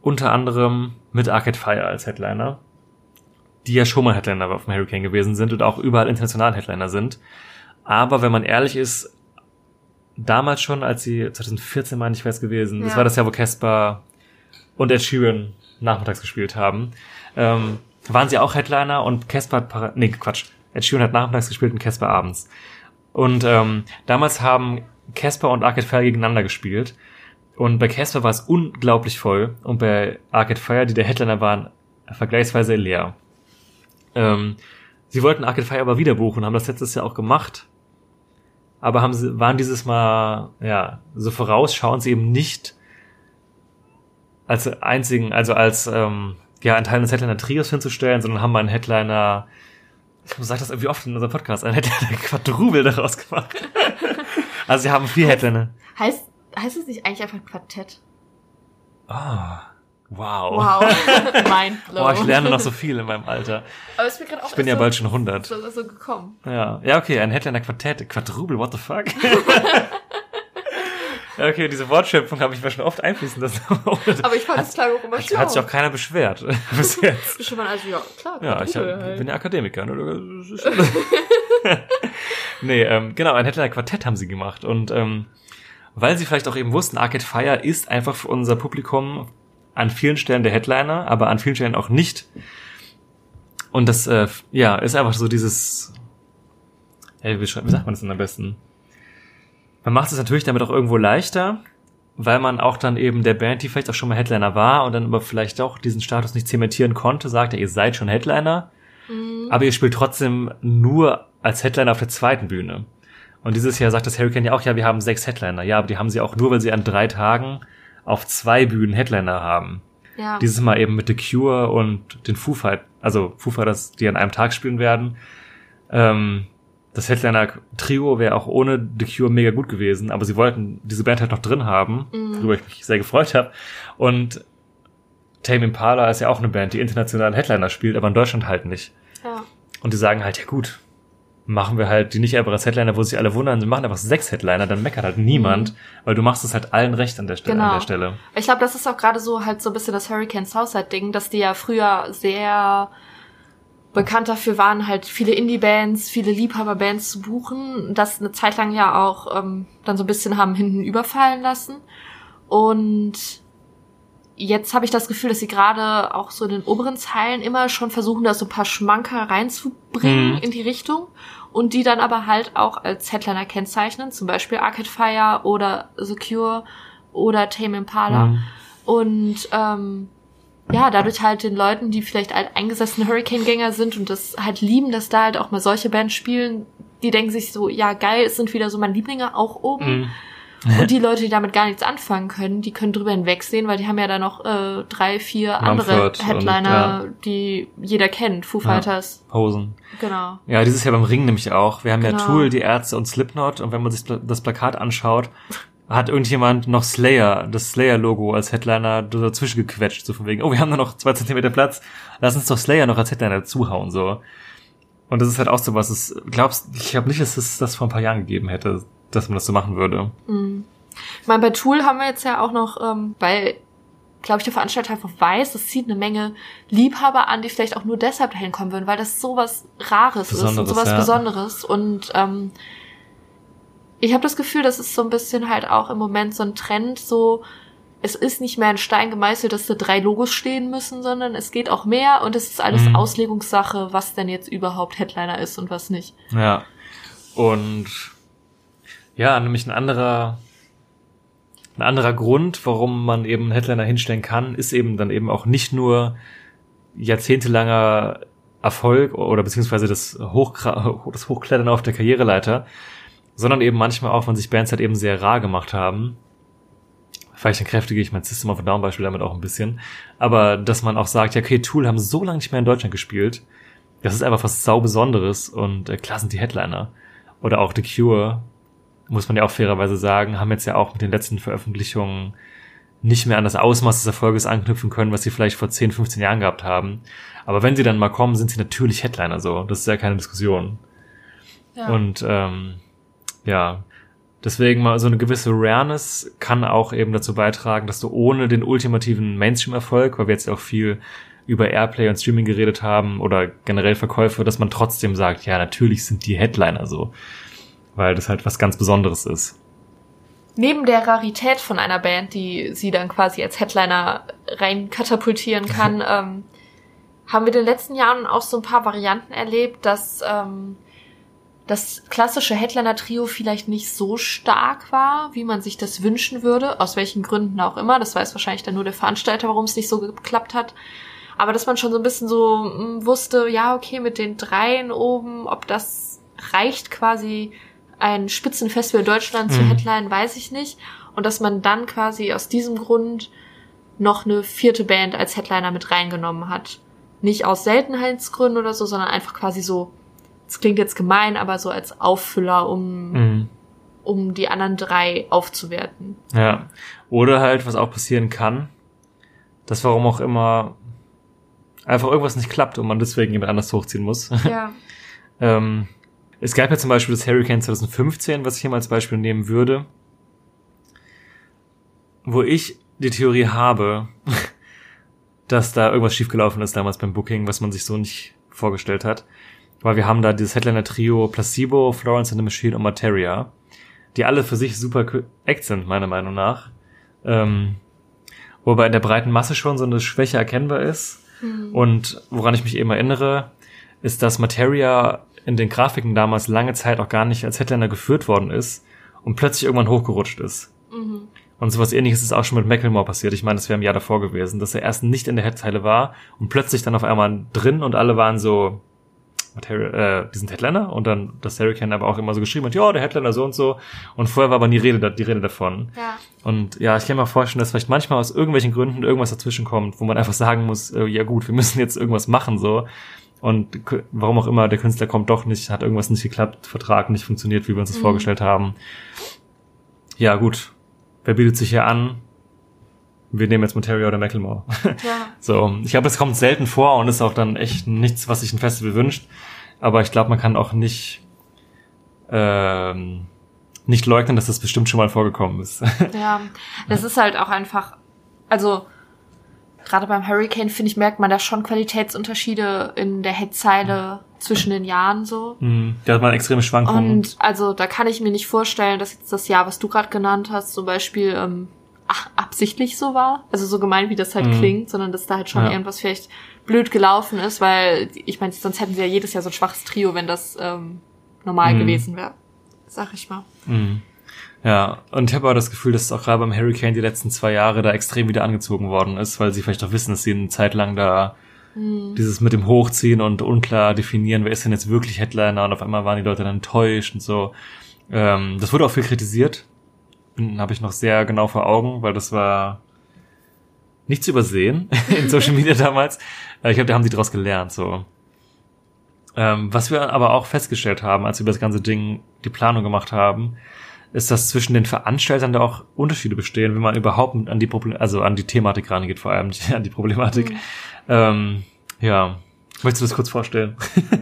Unter anderem mit Arcade Fire als Headliner, die ja schon mal Headliner auf dem Hurricane gewesen sind und auch überall international Headliner sind. Aber wenn man ehrlich ist, damals schon, als sie 2014 meine ich wäre es gewesen, das Ja. war das Jahr, wo Casper und Ed Sheeran nachmittags gespielt haben, ähm, waren sie auch Headliner und Casper hat, nee, Quatsch, Ed Sheeran hat nachmittags gespielt und Casper abends. Und ähm, damals haben Casper und Arcade Fire gegeneinander gespielt. Und bei Casper war es unglaublich voll und bei Arcade Fire, die der Headliner waren, vergleichsweise leer. Ähm, sie wollten Arcade Fire aber wieder buchen, haben das letztes Jahr auch gemacht. Aber haben sie, waren dieses Mal, ja, so vorausschauend sie eben nicht als einzigen, also als, ähm, ja, einen Teil des Headliner Trios hinzustellen, sondern haben einen Headliner, ich sage das irgendwie oft in unserem Podcast, einen Headliner Quadrubel daraus gemacht. also sie haben vier Headliner. Heißt, heißt es nicht eigentlich einfach Quartett? Ah, wow. Wow. Mein Boah, ich lerne noch so viel in meinem Alter. Aber es mir gerade auch Ich bin ja erst bald so, schon 100. so, so gekommen. Ja, ja, okay, ein Headliner Quartett, Quadrubel, what the fuck? ja, okay, diese Wortschöpfung habe ich mir schon oft einfließen lassen. Aber ich fand es klar auch immer hat, hat sich auch keiner beschwert bis jetzt. Schon mal, also, ja, klar. Ja, ich halt. bin ja Akademiker. Ne? nee, ähm, genau, ein Headliner Quartett haben sie gemacht. Und ähm, weil sie vielleicht auch eben wussten, Arcade Fire ist einfach für unser Publikum an vielen Stellen der Headliner, aber an vielen Stellen auch nicht. Und das, äh, ja, ist einfach so dieses, ja, wie, wie sagt man das denn am besten? Man macht es natürlich damit auch irgendwo leichter, weil man auch dann eben der Band, die vielleicht auch schon mal Headliner war und dann aber vielleicht auch diesen Status nicht zementieren konnte, sagt, ja, ihr seid schon Headliner, aber ihr spielt trotzdem nur als Headliner auf der zweiten Bühne. Und dieses Jahr sagt das Hurricane ja auch, ja, wir haben sechs Headliner. Ja, aber die haben sie auch nur, weil sie an drei Tagen auf zwei Bühnen Headliner haben. Ja. Dieses Mal eben mit The Cure und den Foo Fighters, also Foo Fighters, die an einem Tag spielen werden. Ähm, das Headliner-Trio wäre auch ohne The Cure mega gut gewesen, aber sie wollten diese Band halt noch drin haben, worüber ich mich sehr gefreut habe. Und Tame Impala ist ja auch eine Band, die international Headliner spielt, aber in Deutschland halt nicht. Ja. Und die sagen halt, ja gut, machen wir halt die nicht einfach als Headliner, wo sich alle wundern, sie machen einfach sechs Headliner, dann meckert halt niemand, weil du machst es halt allen recht an der Stelle. An Genau. der Stelle. Ich glaube, das ist auch gerade so halt so ein bisschen das Hurricane Southside-Ding, dass die ja früher sehr bekannt dafür waren, halt viele Indie-Bands, viele Liebhaber-Bands zu buchen, das eine Zeit lang ja auch ähm, dann so ein bisschen haben hinten überfallen lassen. Und jetzt habe ich das Gefühl, dass sie gerade auch so in den oberen Zeilen immer schon versuchen, da so ein paar Schmanker reinzubringen Mhm. in die Richtung und die dann aber halt auch als Headliner kennzeichnen, zum Beispiel Arcade Fire oder Secure oder Tame Impala. Mhm. Und ähm, ja, dadurch halt den Leuten, die vielleicht alt eingesessene Hurricane-Gänger sind und das halt lieben, dass da halt auch mal solche Bands spielen, die denken sich so, ja geil, es sind wieder so meine Lieblinge auch oben. Mhm. Und die Leute, die damit gar nichts anfangen können, die können drüber hinwegsehen, weil die haben ja da noch äh, drei, vier andere und, Headliner, ja. die jeder kennt. Foo Ja. Fighters, Posen. genau. Ja, dieses Jahr beim Ring nämlich auch. Wir haben ja Genau. Tool, die Ärzte und Slipknot und wenn man sich das Plakat anschaut, hat irgendjemand noch Slayer, das Slayer-Logo als Headliner dazwischen gequetscht, so von wegen, oh, wir haben da noch zwei Zentimeter Platz, lass uns doch Slayer noch als Headliner zuhauen, so. Und das ist halt auch so was, es, glaubst, ich glaube nicht, dass es das vor ein paar Jahren gegeben hätte, dass man das so machen würde. Ich meine, bei Tool haben wir jetzt ja auch noch, ähm, weil, glaube ich, der Veranstalter einfach weiß, das zieht eine Menge Liebhaber an, die vielleicht auch nur deshalb dahin kommen würden, weil das sowas Rares ist und Besonderes, sowas ja. Besonderes. Und ähm, ich habe das Gefühl, das ist so ein bisschen halt auch im Moment so ein Trend, so es ist nicht mehr ein Stein gemeißelt, dass da drei Logos stehen müssen, sondern es geht auch mehr und es ist alles Mhm. Auslegungssache, was denn jetzt überhaupt Headliner ist und was nicht. Ja. Und ja, nämlich ein anderer, ein anderer Grund, warum man eben Headliner hinstellen kann, ist eben dann eben auch nicht nur jahrzehntelanger Erfolg oder beziehungsweise das, Hochkra das Hochklettern auf der Karriereleiter, sondern eben manchmal auch, wenn sich Bands halt eben sehr rar gemacht haben. Vielleicht entkräftige ich mein System of a Down Beispiel damit auch ein bisschen. Aber dass man auch sagt, ja, okay, Tool haben so lange nicht mehr in Deutschland gespielt. Das ist einfach was sau Besonderes und äh, klar sind die Headliner. Oder auch The Cure, muss man ja auch fairerweise sagen, haben jetzt ja auch mit den letzten Veröffentlichungen nicht mehr an das Ausmaß des Erfolges anknüpfen können, was sie vielleicht vor 10, 15 Jahren gehabt haben. Aber wenn sie dann mal kommen, sind sie natürlich Headliner so. Das ist ja keine Diskussion. Ja. Und ähm, ja, deswegen mal so eine gewisse Rareness kann auch eben dazu beitragen, dass du ohne den ultimativen Mainstream-Erfolg, weil wir jetzt ja auch viel über Airplay und Streaming geredet haben oder generell Verkäufe, dass man trotzdem sagt, ja, natürlich sind die Headliner so. Weil das halt was ganz Besonderes ist. Neben der Rarität von einer Band, die sie dann quasi als Headliner rein katapultieren kann, ähm, haben wir in den letzten Jahren auch so ein paar Varianten erlebt, dass ähm, das klassische Headliner-Trio vielleicht nicht so stark war, wie man sich das wünschen würde, aus welchen Gründen auch immer. Das weiß wahrscheinlich dann nur der Veranstalter, warum es nicht so geklappt hat. Aber dass man schon so ein bisschen so mh, wusste, ja, okay, mit den dreien oben, ob das reicht quasi ein Spitzenfestival Deutschland zu Mhm. Headline, weiß ich nicht. Und dass man dann quasi aus diesem Grund noch eine vierte Band als Headliner mit reingenommen hat. Nicht aus Seltenheitsgründen oder so, sondern einfach quasi so, es klingt jetzt gemein, aber so als Auffüller, um, Mhm. um die anderen drei aufzuwerten. Ja. Oder halt, was auch passieren kann, dass warum auch immer einfach irgendwas nicht klappt und man deswegen jemand anders hochziehen muss. Ja. Ähm, es gab ja zum Beispiel das Hurricane 2015, was ich hier mal als Beispiel nehmen würde, wo ich die Theorie habe, dass da irgendwas schiefgelaufen ist damals beim Booking, was man sich so nicht vorgestellt hat. Weil wir haben da dieses Headliner-Trio Placebo, Florence and the Machine und Materia, die alle für sich super Act sind, meiner Meinung nach. Ähm, wobei in der breiten Masse schon so eine Schwäche erkennbar ist. Und woran ich mich eben erinnere, ist, dass Materia in den Grafiken damals lange Zeit auch gar nicht als Headliner geführt worden ist und plötzlich irgendwann hochgerutscht ist. Mhm. Und sowas ähnliches ist auch schon mit Macklemore passiert. Ich meine, das wäre im Jahr davor gewesen, dass er erst nicht in der Headzeile war und plötzlich dann auf einmal drin und alle waren so, äh, die sind Headliner und dann das Hurricane aber auch immer so geschrieben hat, ja, der Headliner so und so. Und vorher war aber nie Rede, die Rede davon. Ja. Und ja, ich kann mir vorstellen, dass vielleicht manchmal aus irgendwelchen Gründen irgendwas dazwischen kommt, wo man einfach sagen muss, äh, ja gut, wir müssen jetzt irgendwas machen so. Und warum auch immer, der Künstler kommt doch nicht, hat irgendwas nicht geklappt, Vertrag nicht funktioniert, wie wir uns das vorgestellt haben. Ja, gut. Wer bietet sich hier an? Wir nehmen jetzt Materia oder Macklemore. Ja. So, ich glaube, es kommt selten vor und ist auch dann echt nichts, was sich ein Festival wünscht. Aber ich glaube, man kann auch nicht ähm, nicht leugnen, dass das bestimmt schon mal vorgekommen ist. Ja, das ist halt auch einfach, also gerade beim Hurricane, finde ich, merkt man da schon Qualitätsunterschiede in der Headzeile zwischen den Jahren so. Hm, da hat man extreme Schwankungen. Und also da kann ich mir nicht vorstellen, dass jetzt das Jahr, was du gerade genannt hast, zum Beispiel ähm, ach, absichtlich so war. Also so gemein, wie das halt Mhm. klingt, sondern dass da halt schon Ja. irgendwas vielleicht blöd gelaufen ist, weil ich meine, sonst hätten wir ja jedes Jahr so ein schwaches Trio, wenn das ähm, normal Mhm. gewesen wäre. Sag ich mal. Mhm. Ja, und ich habe aber das Gefühl, dass es auch gerade beim Hurricane die letzten zwei Jahre da extrem wieder angezogen worden ist, weil sie vielleicht auch wissen, dass sie eine Zeit lang da dieses mit dem Hochziehen und unklar definieren, wer ist denn jetzt wirklich Headliner und auf einmal waren die Leute dann enttäuscht und so. Ähm, das wurde auch viel kritisiert. Habe ich noch sehr genau vor Augen, weil das war nicht zu übersehen in Social Media damals. Äh, Ich glaube, da haben sie daraus gelernt. So. Ähm, was wir aber auch festgestellt haben, als wir das ganze Ding die Planung gemacht haben, ist, dass zwischen den Veranstaltern da auch Unterschiede bestehen, wenn man überhaupt an die Problem also an die Thematik rangeht, vor allem an die Problematik. Ähm, ja, möchtest du das kurz vorstellen?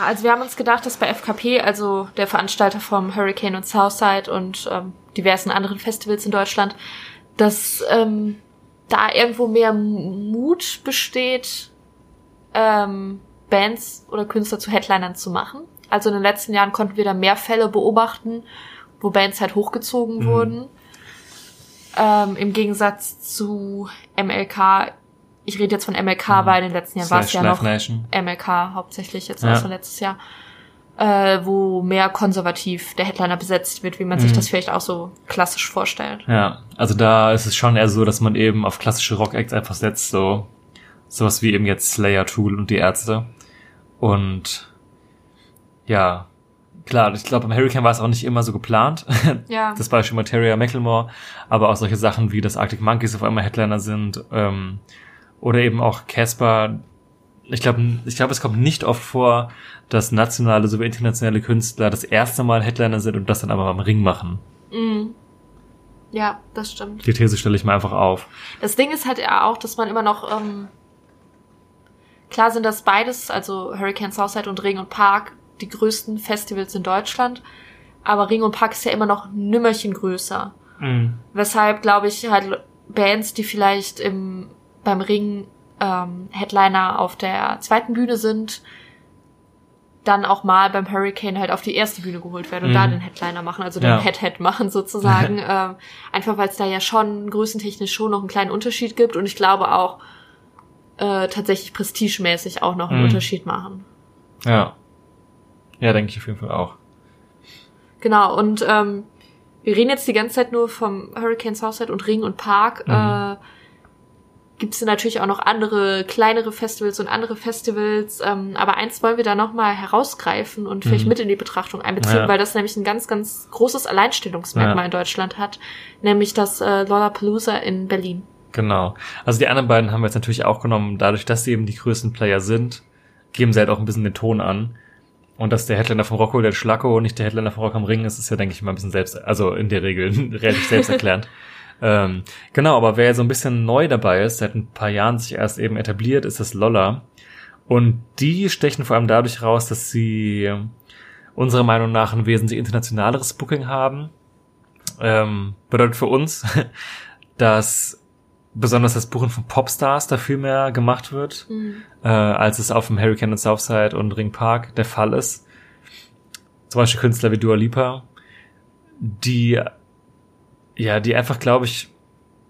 Ja, also wir haben uns gedacht, dass bei FKP, also der Veranstalter vom Hurricane und Southside und ähm, diversen anderen Festivals in Deutschland, dass ähm, da irgendwo mehr Mut besteht, ähm, Bands oder Künstler zu Headlinern zu machen. Also in den letzten Jahren konnten wir da mehr Fälle beobachten, wo Bands halt hochgezogen Mhm. wurden. Ähm, Im Gegensatz zu MLK, ich rede jetzt von MLK, weil in den letzten Jahren war es ja noch. MLK hauptsächlich jetzt Ja. außer letztes Jahr, äh, wo mehr konservativ der Headliner besetzt wird, wie man sich Mhm. das vielleicht auch so klassisch vorstellt. Ja, also da ist es schon eher so, dass man eben auf klassische Rock-Acts einfach setzt, so sowas wie eben jetzt Slayer, Tool und die Ärzte. Und ja, klar, ich glaube, im Hurricane war es auch nicht immer so geplant. Ja. Das Beispiel Materia Macklemore, aber auch solche Sachen wie, dass Arctic Monkeys auf einmal Headliner sind, ähm, oder eben auch Casper. Ich glaube, ich glaube, es kommt nicht oft vor, dass nationale sowie internationale Künstler das erste Mal Headliner sind und das dann aber am Ring machen. Mhm. Ja, das stimmt. Die These stelle ich mal einfach auf. Das Ding ist halt ja auch, dass man immer noch, ähm, klar sind das beides, also Hurricane Southside und Ring und Park, die größten Festivals in Deutschland. Aber Ring und Park ist ja immer noch ein Nümmerchen größer. Weshalb, glaube ich, halt Bands, die vielleicht im, beim Ring ähm, Headliner auf der zweiten Bühne sind, dann auch mal beim Hurricane halt auf die erste Bühne geholt werden und Mhm. da den Headliner machen, also den Ja. Head-Head machen sozusagen. ähm, einfach weil es da ja schon größentechnisch schon noch einen kleinen Unterschied gibt und ich glaube auch äh, tatsächlich prestigemäßig auch noch einen Mhm. Unterschied machen. Ja. Ja, denke ich auf jeden Fall auch. Genau, und ähm, wir reden jetzt die ganze Zeit nur vom Hurricane Southside und Ring und Park. Mhm. Äh, Gibt es natürlich auch noch andere, kleinere Festivals und andere Festivals. Ähm, aber eins wollen wir da nochmal herausgreifen und vielleicht Mhm. mit in die Betrachtung einbeziehen, Ja. weil das nämlich ein ganz, ganz großes Alleinstellungsmerkmal Ja. in Deutschland hat. Nämlich das äh, Lollapalooza in Berlin. Genau. Also die anderen beiden haben wir jetzt natürlich auch genommen, dadurch, dass sie eben die größten Player sind, geben sie halt auch ein bisschen den Ton an. Und dass der Headliner vom Rocco, der Schlacko, und nicht der Headliner vom Rock am Ring ist, ist ja, denke ich, mal ein bisschen selbst, also in der Regel relativ selbsterklärend. ähm, genau, aber wer so ein bisschen neu dabei ist, seit ein paar Jahren sich erst eben etabliert, ist das Lolla. Und die stechen vor allem dadurch raus, dass sie unserer Meinung nach ein wesentlich internationaleres Booking haben. Ähm, bedeutet für uns, dass besonders das Buchen von Popstars da viel mehr gemacht wird, äh, als es auf dem Hurricane und Southside und Ring Park der Fall ist. Zum Beispiel Künstler wie Dua Lipa, die ja, die einfach, glaube ich,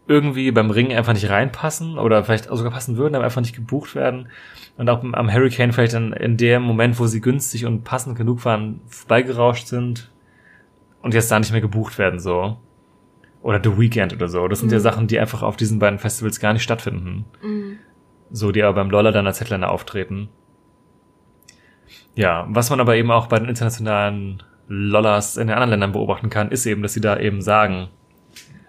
irgendwie beim Ring einfach nicht reinpassen oder vielleicht sogar passen würden, aber einfach nicht gebucht werden. Und auch am Hurricane vielleicht dann in dem Moment, wo sie günstig und passend genug waren, vorbeigerauscht sind und jetzt da nicht mehr gebucht werden, so. Oder The Weekend oder so. Das sind ja Sachen, die einfach auf diesen beiden Festivals gar nicht stattfinden. So, die aber beim Lolla dann als Headliner auftreten. Ja, was man aber eben auch bei den internationalen Lollas in den anderen Ländern beobachten kann, ist eben, dass sie da eben sagen,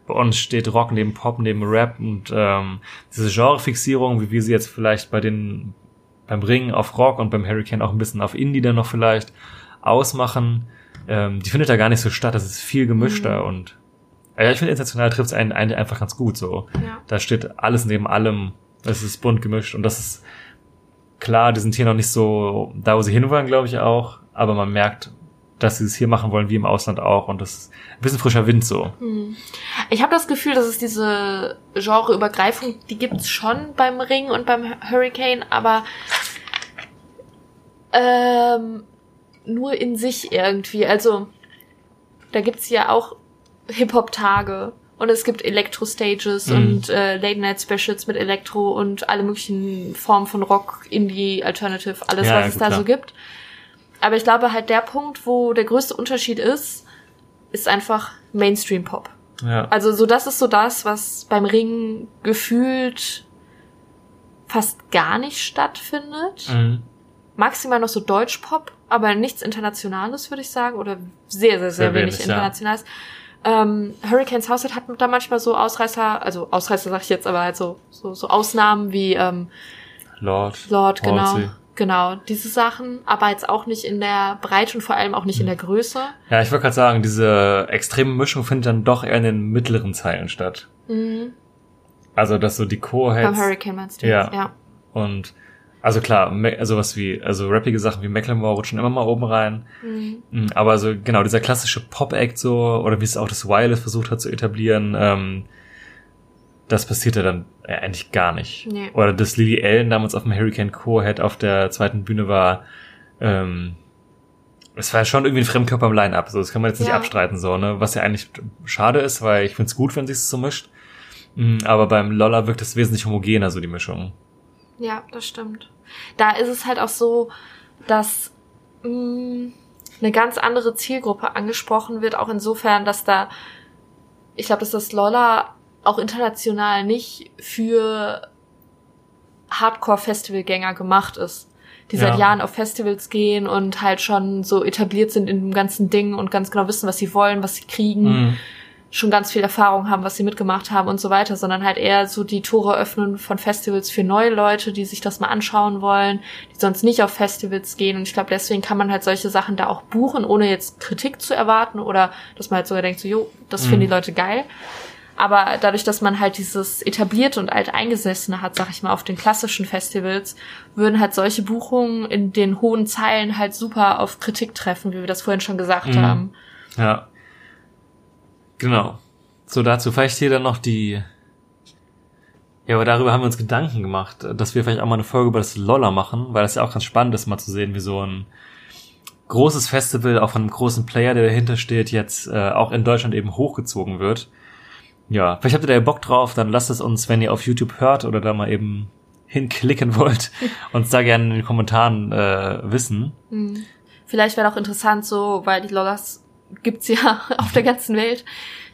bei uns steht Rock neben Pop, neben Rap und ähm, diese Genrefixierung, wie wir sie jetzt vielleicht bei den beim Ring auf Rock und beim Hurricane auch ein bisschen auf Indie dann noch vielleicht ausmachen, ähm, die findet da gar nicht so statt. Das ist viel gemischter und ja, ich finde international trifft es einen, einen einfach ganz gut so. Ja. Da steht alles neben allem. Es ist bunt gemischt und das ist klar, die sind hier noch nicht so da, wo sie hinwollen, glaube ich auch. Aber man merkt, dass sie es hier machen wollen, wie im Ausland auch. Und das ist ein bisschen frischer Wind so. Ich habe das Gefühl, dass es diese Genreübergreifung, die gibt's schon beim Ring und beim Hurricane, aber ähm, nur in sich irgendwie. Also da gibt's ja auch Hip-Hop-Tage und es gibt Elektro-Stages Mhm. und äh, Late-Night-Specials mit Elektro und alle möglichen Formen von Rock, Indie, Alternative, alles, Ja, was ja, es da klar. so gibt. Aber ich glaube halt, der Punkt, wo der größte Unterschied ist, ist einfach Mainstream-Pop. Ja. Also so das ist so das, was beim Ring gefühlt fast gar nicht stattfindet. Mhm. Maximal noch so Deutschpop, aber nichts Internationales, würde ich sagen, oder sehr, sehr, sehr, Sehr wenig, wenig, ja. Ähm, Hurricanes Household hat da manchmal so Ausreißer, also Ausreißer sag ich jetzt, aber halt so, so, so Ausnahmen wie ähm, Lord. Lord, genau. Halsey. Genau, diese Sachen, aber jetzt auch nicht in der Breite und vor allem auch nicht in der Größe. Ja, ich wollte gerade sagen, diese extreme Mischung findet dann doch eher in den mittleren Zeilen statt. Mhm. Also, dass so die Beim Co-Heads Hurricane meinst du Ja. jetzt, ja. und also klar, also was wie, also rappige Sachen wie Macklemore rutschen immer mal oben rein. Mhm. Mm, Aber so, genau, dieser klassische Pop-Act so, oder wie es auch das Wireless versucht hat zu etablieren, ähm, das passiert ja dann äh, eigentlich gar nicht. Nee. Oder dass Lily Allen damals auf dem Hurricane Co-Head auf der zweiten Bühne war, ähm, es war schon irgendwie ein Fremdkörper im Line-Up, so, das kann man jetzt nicht Ja. abstreiten, so, ne, was ja eigentlich schade ist, weil ich find's gut, wenn sich's so mischt. Mm, Aber beim Lolla wirkt es wesentlich homogener, so die Mischung. Ja, das stimmt. Da ist es halt auch so, dass mh, eine ganz andere Zielgruppe angesprochen wird, auch insofern, dass da, ich glaube, dass das Lolla auch international nicht für Hardcore-Festivalgänger gemacht ist. Die Ja. seit Jahren auf Festivals gehen und halt schon so etabliert sind in dem ganzen Ding und ganz genau wissen, was sie wollen, was sie kriegen Mhm. Schon ganz viel Erfahrung haben, was sie mitgemacht haben und so weiter, sondern halt eher so die Tore öffnen von Festivals für neue Leute, die sich das mal anschauen wollen, die sonst nicht auf Festivals gehen. Und ich glaube, deswegen kann man halt solche Sachen da auch buchen, ohne jetzt Kritik zu erwarten oder dass man halt sogar denkt, so, jo, das finden die Leute geil. Aber dadurch, dass man halt dieses etablierte und alteingesessene hat, sag ich mal, auf den klassischen Festivals, würden halt solche Buchungen in den hohen Zeilen halt super auf Kritik treffen, wie wir das vorhin schon gesagt Mhm. haben. Ja. Genau. So, dazu vielleicht hier dann noch die. Ja, aber darüber haben wir uns Gedanken gemacht, dass wir vielleicht auch mal eine Folge über das Lolla machen, weil das ja auch ganz spannend ist, mal zu sehen, wie so ein großes Festival, auch von einem großen Player, der dahinter steht, jetzt äh, auch in Deutschland eben hochgezogen wird. Ja, vielleicht habt ihr da ja Bock drauf, dann lasst es uns, wenn ihr auf YouTube hört oder da mal eben hinklicken wollt, uns da gerne in den Kommentaren äh, wissen. Vielleicht wäre auch interessant so, weil die Lollas gibt's ja auf der ganzen Welt,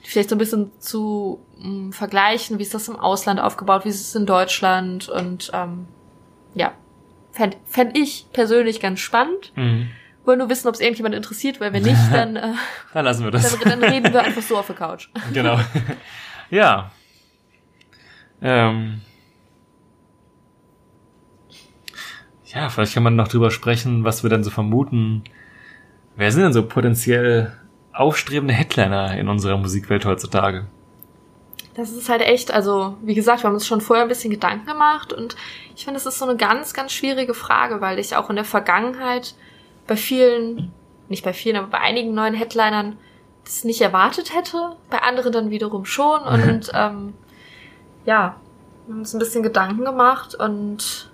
vielleicht so ein bisschen zu mh, vergleichen, wie ist das im Ausland aufgebaut, wie ist es in Deutschland und ähm, ja, fänd, fänd ich persönlich ganz spannend. Mhm. Wollen nur wissen, ob es irgendjemand interessiert, weil wenn nicht, dann, äh, Dann lassen wir das. dann, dann reden wir einfach so auf der Couch. Genau. ja. Ähm. Ja, vielleicht kann man noch drüber sprechen, was wir dann so vermuten. Wer sind denn so potenziell aufstrebende Headliner in unserer Musikwelt heutzutage? Das ist halt echt, also wie gesagt, wir haben uns schon vorher ein bisschen Gedanken gemacht und ich finde, es ist so eine ganz, ganz schwierige Frage, weil ich auch in der Vergangenheit bei vielen, nicht bei vielen, aber bei einigen neuen Headlinern das nicht erwartet hätte, bei anderen dann wiederum schon und ähm, ja, wir haben uns ein bisschen Gedanken gemacht und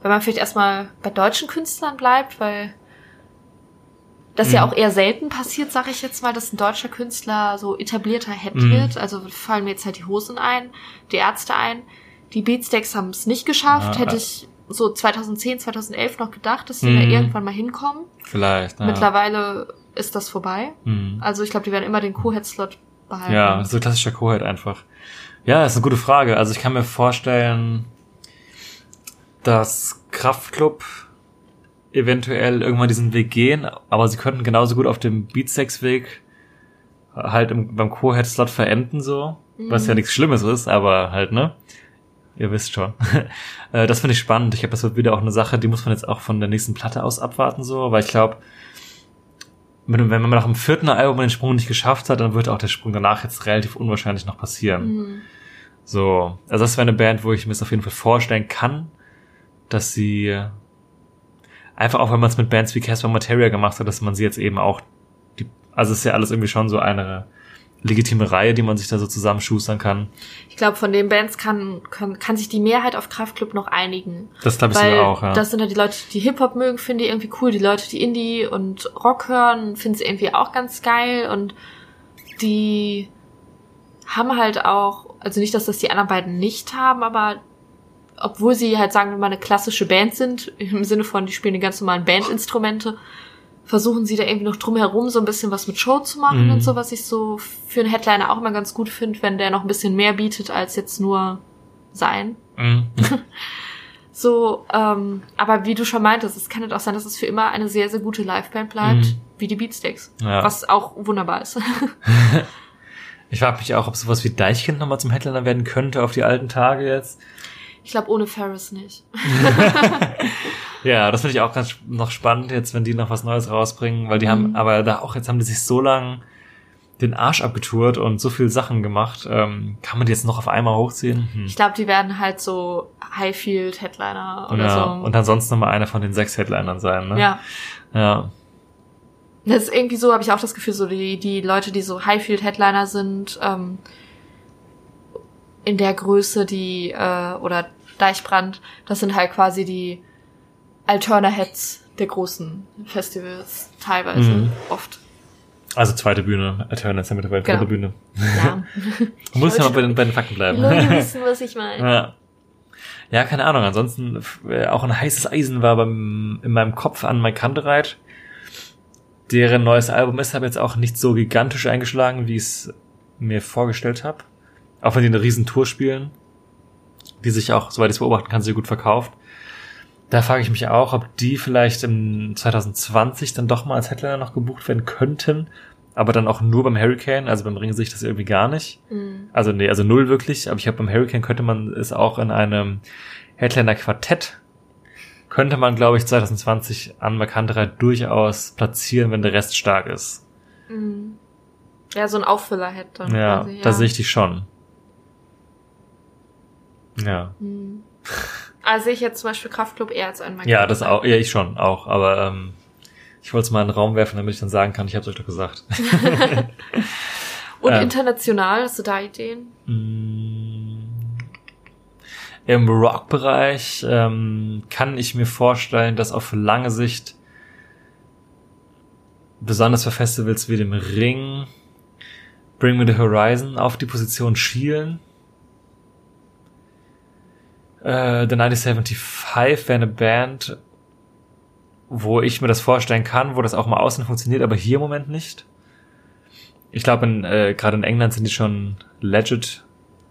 wenn man vielleicht erstmal bei deutschen Künstlern bleibt, weil das ja Mhm. auch eher selten passiert, sage ich jetzt mal, dass ein deutscher Künstler so etablierter Head Mhm. wird. Also fallen mir jetzt halt die Hosen ein, die Ärzte ein. Die Beatsteaks haben es nicht geschafft. Ja, Hätte ja. ich so 2010, 2011 noch gedacht, dass sie Mhm. da irgendwann mal hinkommen. Vielleicht. Ja. Mittlerweile ist das vorbei. Mhm. Also ich glaube, die werden immer den Co-Head-Slot behalten. Ja, so klassischer Co-Head einfach. Ja, ist eine gute Frage. Also ich kann mir vorstellen, dass Kraftklub eventuell irgendwann diesen Weg gehen, aber sie könnten genauso gut auf dem Beatsex-Weg halt im, beim Co-Head-Slot verenden so, was ja nichts Schlimmes ist, aber halt, ne? ihr wisst schon. Äh, das finde ich spannend. Ich glaube, das wird wieder auch eine Sache, die muss man jetzt auch von der nächsten Platte aus abwarten, so, weil ich glaube, wenn man nach dem vierten Album den Sprung nicht geschafft hat, dann wird auch der Sprung danach jetzt relativ unwahrscheinlich noch passieren. Mhm. So, also das wäre eine Band, wo ich mir das auf jeden Fall vorstellen kann, dass sie einfach auch, wenn man es mit Bands wie Casper Materia gemacht hat, dass man sie jetzt eben auch, die, also es ist ja alles irgendwie schon so eine legitime Reihe, die man sich da so zusammenschustern kann. Ich glaube, von den Bands kann, kann, kann sich die Mehrheit auf Kraftklub noch einigen. Das glaube ich Weil auch, ja. das sind ja die Leute, die Hip-Hop mögen, finden die irgendwie cool. Die Leute, die Indie und Rock hören, finden es irgendwie auch ganz geil. Und die haben halt auch, also nicht, dass das die anderen beiden nicht haben, aber obwohl sie halt, sagen wir mal, eine klassische Band sind, im Sinne von, die spielen die ganz normalen Bandinstrumente, versuchen sie da irgendwie noch drumherum so ein bisschen was mit Show zu machen Mhm. und so, was ich so für einen Headliner auch immer ganz gut finde, wenn der noch ein bisschen mehr bietet als jetzt nur sein. Mhm. So, ähm, aber wie du schon meintest, es kann halt auch sein, dass es für immer eine sehr, sehr gute Liveband bleibt, Mhm. wie die Beatsticks. Ja. Was auch wunderbar ist. Ich frage mich auch, ob sowas wie Deichkind nochmal zum Headliner werden könnte auf die alten Tage jetzt. Ich glaube, ohne Ferris nicht. Ja, das finde ich auch ganz noch spannend jetzt, wenn die noch was Neues rausbringen, weil die haben, Mhm. aber da auch jetzt haben die sich so lang den Arsch abgetourt und so viel Sachen gemacht. Ähm, kann man die jetzt noch auf einmal hochziehen? Hm. Ich glaube, die werden halt so Highfield-Headliner oder ja, so. und ansonsten nochmal einer von den sechs Headlinern sein, ne? ja. Ja. Das ist irgendwie so, habe ich auch das Gefühl, so die, die Leute, die so Highfield-Headliner sind, ähm, in der Größe, die, äh, oder Deichbrand, das sind halt quasi die Alterna-Heads der großen Festivals, teilweise, Mhm. oft. Also zweite Bühne, Eternal ist ja mittlerweile Genau. dritte Bühne. Ja. Du musst ja mal bei den, bei den Fakten Die bleiben. Wissen, was ich meine. Ja. Ja, keine Ahnung. Ansonsten äh, auch ein heißes Eisen war beim, in meinem Kopf an Mike Kantereit. Deren neues Album ist aber jetzt auch nicht so gigantisch eingeschlagen, wie ich es mir vorgestellt habe. Auch wenn die eine riesen Tour spielen, die sich auch, soweit ich es beobachten kann, sehr gut verkauft. Da frage ich mich auch, ob die vielleicht im 2020 dann doch mal als Headliner noch gebucht werden könnten, aber dann auch nur beim Hurricane, also beim Ring sehe ich das irgendwie gar nicht. Mhm. Also nee, also null wirklich, aber ich habe beim Hurricane könnte man es auch in einem Headliner-Quartett könnte man, glaube ich, 2020 an Markanterei durchaus platzieren, wenn der Rest stark ist. Mhm. Ja, so ein Auffüller hätte dann Ja, quasi, da sehe ich die schon. Ja. Mhm. Also ich jetzt zum Beispiel Kraftclub eher als ein Ja, das auch, ja, ich schon, auch, aber ähm, ich wollte es mal in den Raum werfen, damit ich dann sagen kann, ich habe es euch doch gesagt. Und Ähm. international, hast du da Ideen? Mm. Im Rock-Bereich ähm, kann ich mir vorstellen, dass auf lange Sicht, besonders für Festivals wie dem Ring, Bring Me the Horizon auf die Position schielen. Äh, The 1975 wäre eine Band, wo ich mir das vorstellen kann, wo das auch mal außen funktioniert, aber hier im Moment nicht. Ich glaube, äh, gerade in England sind die schon legit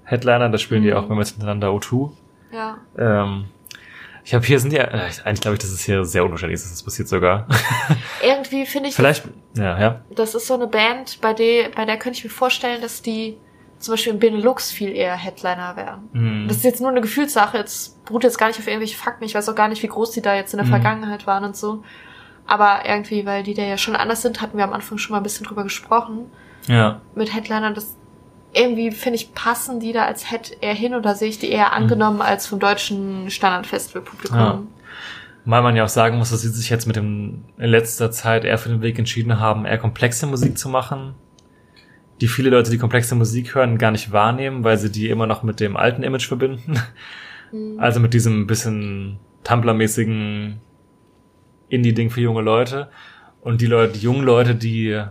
Headliner, da spielen die Mhm. auch mehrmals hintereinander O2. Ja. Ähm, ich habe hier sind ja, äh, eigentlich glaube ich, dass es hier sehr unwahrscheinlich ist, dass das passiert sogar. Irgendwie finde ich, Vielleicht, ja, ja. das ist so eine Band, bei der, bei der könnte ich mir vorstellen, dass die zum Beispiel in Benelux viel eher Headliner wären. Mhm. Das ist jetzt nur eine Gefühlssache, jetzt beruht jetzt gar nicht auf irgendwelche Fakten. Ich weiß auch gar nicht, wie groß die da jetzt in der Mhm. Vergangenheit waren und so. Aber irgendwie, weil die da ja schon anders sind, hatten wir am Anfang schon mal ein bisschen drüber gesprochen. Ja. Mit Headlinern, das irgendwie, finde ich, passen die da als Head eher hin oder sehe ich die eher angenommen als vom deutschen Standardfestivalpublikum. Mhm. Ja. Weil man ja auch sagen muss, dass sie sich jetzt mit dem in letzter Zeit eher für den Weg entschieden haben, eher komplexe Musik zu machen, die viele Leute, die komplexe Musik hören, gar nicht wahrnehmen, weil sie die immer noch mit dem alten Image verbinden. Mhm. Also mit diesem bisschen Tumblr-mäßigen Indie-Ding für junge Leute. Und die Leute, die jungen Leute, die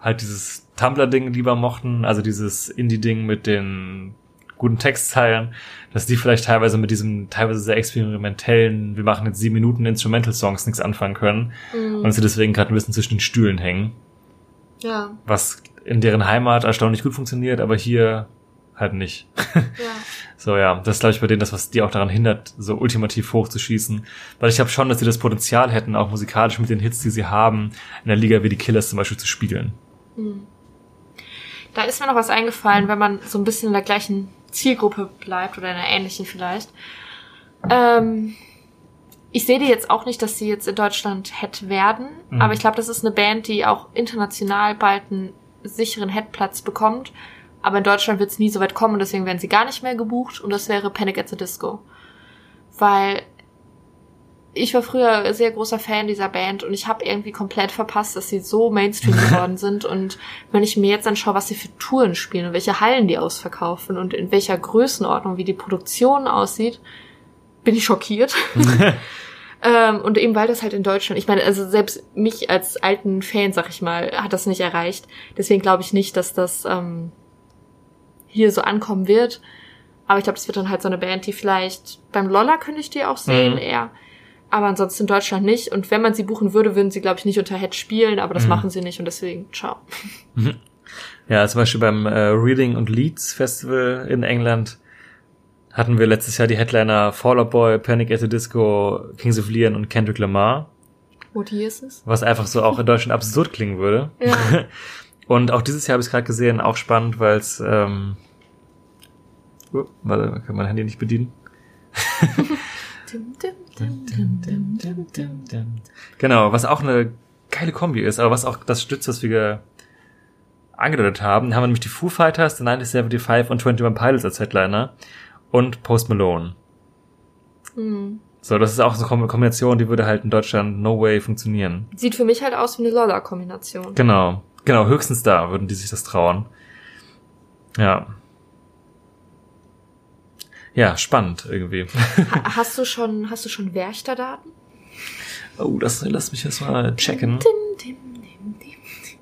halt dieses Tumblr-Ding lieber mochten, also dieses Indie-Ding mit den guten Textzeilen, dass die vielleicht teilweise mit diesem teilweise sehr experimentellen, wir machen jetzt sieben Minuten Instrumental-Songs nichts anfangen können Mhm. und sie deswegen gerade ein bisschen zwischen den Stühlen hängen, Ja, was in deren Heimat erstaunlich gut funktioniert, aber hier halt nicht. ja. So, ja, das ist, glaube ich, bei denen das, was die auch daran hindert, so ultimativ hochzuschießen. Weil ich glaube schon, dass sie das Potenzial hätten, auch musikalisch mit den Hits, die sie haben, in der Liga wie die Killers zum Beispiel zu spielen. Da ist mir noch was eingefallen, wenn man so ein bisschen in der gleichen Zielgruppe bleibt oder einer ähnlichen vielleicht. Ähm, ich sehe die jetzt auch nicht, dass sie jetzt in Deutschland Head werden, Mhm. aber ich glaube, das ist eine Band, die auch international bald einen sicheren Headplatz bekommt. Aber in Deutschland wird es nie so weit kommen und deswegen werden sie gar nicht mehr gebucht und das wäre Panic at the Disco. Weil ich war früher sehr großer Fan dieser Band und ich habe irgendwie komplett verpasst, dass sie so Mainstream geworden sind. Und wenn ich mir jetzt anschaue, was sie für Touren spielen und welche Hallen die ausverkaufen und in welcher Größenordnung, wie die Produktion aussieht, bin ich schockiert. ähm, und eben weil das halt in Deutschland, ich meine, also selbst mich als alten Fan, sag ich mal, hat das nicht erreicht. Deswegen glaube ich nicht, dass das ähm, hier so ankommen wird. Aber ich glaube, das wird dann halt so eine Band, die vielleicht beim Lolla könnte ich die auch sehen Mhm. eher. Aber ansonsten in Deutschland nicht. Und wenn man sie buchen würde, würden sie, glaube ich, nicht unter Head spielen, aber das Mhm. machen sie nicht und deswegen, ciao. Ja, zum Beispiel beim äh, Reading und Leeds Festival in England hatten wir letztes Jahr die Headliner Fall Out Boy, Panic at the Disco, Kings of Leon und Kendrick Lamar, Wo die ist es? was einfach so auch in Deutschland absurd klingen würde. Ja. Und auch dieses Jahr habe ich gerade gesehen, auch spannend, weil es ähm, oh, warte, man kann mein Handy nicht bedienen. Genau, was auch eine geile Kombi ist, aber was auch das stützt, was wir angedeutet haben, haben wir nämlich die Foo Fighters, The 1975 und 21 Pilots als Headliner und Post Malone. Hm. So, das ist auch so eine Kombination, die würde halt in Deutschland no way funktionieren. Sieht für mich halt aus wie eine Lolla-Kombination. Genau, genau, höchstens da würden die sich das trauen. Ja. Ja, spannend irgendwie. Ha hast du schon, hast du schon Werchter-Daten? Oh, das lass mich erst mal checken. Dim, dim, dim, dim.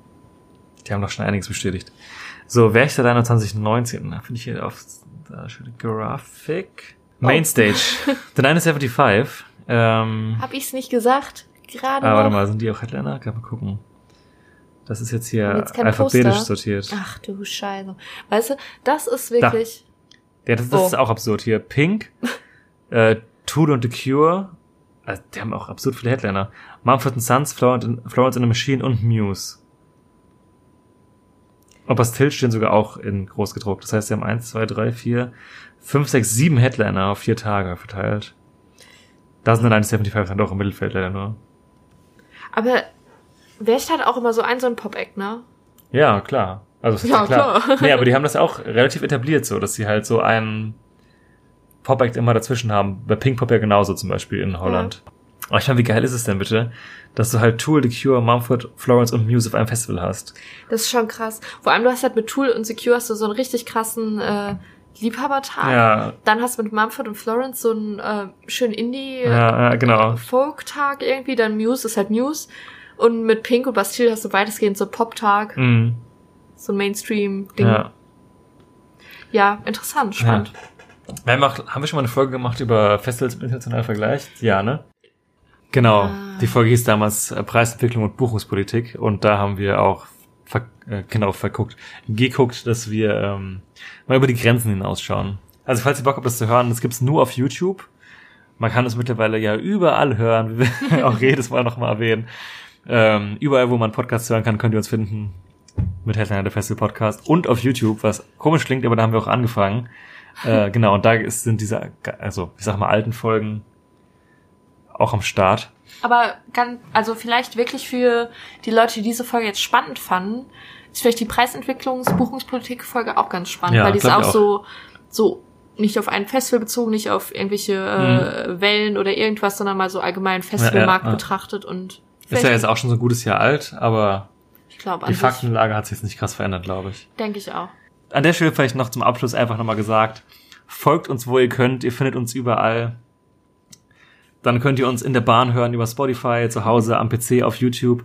Die haben doch schon einiges bestätigt. So, Werchter deiner 2019. Da finde ich hier auf da schöne Graphic. Mainstage. The 975. Ähm, Hab ich's nicht gesagt? Gerade ah, warte mal, sind die auch Headliner? Kann mal gucken. Das ist jetzt hier Jetzt alphabetisch Poster. sortiert. Ach du Scheiße. Weißt du, das ist wirklich... Ja, das, das Oh. ist auch absurd hier. Pink, äh, Tool und The Cure. Also, die haben auch absurd viele Headliner. Mumford Sons, Florence Florence in the Machine und Muse. Und Bastille stehen sogar auch in groß gedruckt. Das heißt, sie haben eins, zwei, drei, vier, fünf, sechs, sieben Headliner auf vier Tage verteilt. Da sind dann 175 dann doch im Mittelfeld leider nur. Aber Werchter hat auch immer so einen, so einen Pop-Act, ne? Ja, klar. Also Ja, ja, klar. klar. Nee, aber die haben das auch relativ etabliert so, dass sie halt so einen Pop-Act immer dazwischen haben. Bei Pink Pop ja genauso zum Beispiel in Holland. Aber ich meine, wie geil ist es denn bitte, dass du halt Tool, The Cure, Mumford, Florence und Muse auf einem Festival hast? Das ist schon krass. Vor allem, du hast halt mit Tool und Secure hast du so einen richtig krassen äh, Liebhabertag. Ja, Dann hast du mit Mumford und Florence so einen äh, schönen Indie ja, ja genau. Folk-Tag irgendwie. Dann Muse ist halt Muse. Und mit Pink und Bastille hast du weitestgehend so Pop-Tag, Mhm. so ein Mainstream-Ding. Ja. Ja. interessant, spannend. Wir haben, auch, haben wir schon mal eine Folge gemacht über Festivals im internationalen Vergleich? Ja, ne? Genau. Ah. Die Folge hieß damals äh, Preisentwicklung und Buchungspolitik und da haben wir auch ver äh, genau verguckt, geguckt, dass wir ähm, mal über die Grenzen hinausschauen. Also falls ihr Bock habt, das zu hören, das gibt's nur auf YouTube. Man kann es mittlerweile ja überall hören, wie wir auch jedes Mal nochmal erwähnen. Ähm, überall, wo man Podcasts hören kann, könnt ihr uns finden. Mit Headliner der Festival Podcast und auf YouTube, was komisch klingt, aber da haben wir auch angefangen. Äh, genau, und da ist, sind diese, also ich sag mal, alten Folgen auch am Start. Aber ganz, also vielleicht wirklich für die Leute, die diese Folge jetzt spannend fanden, ist vielleicht die Preisentwicklungs-Buchungspolitik-Folge auch ganz spannend, Ja, weil die ist glaub auch, auch. so, so nicht auf ein Festival bezogen, nicht auf irgendwelche äh, Wellen oder irgendwas, sondern mal so allgemein Festivalmarkt Mhm. ja. betrachtet und Ist ja jetzt auch schon so ein gutes Jahr alt, aber ich glaube, die Faktenlage hat sich jetzt nicht krass verändert, glaube ich. denke ich auch. An der Stelle vielleicht noch zum Abschluss einfach nochmal gesagt, folgt uns, wo ihr könnt, ihr findet uns überall. Dann könnt ihr uns in der Bahn hören, über Spotify, zu Hause, am PC, auf YouTube.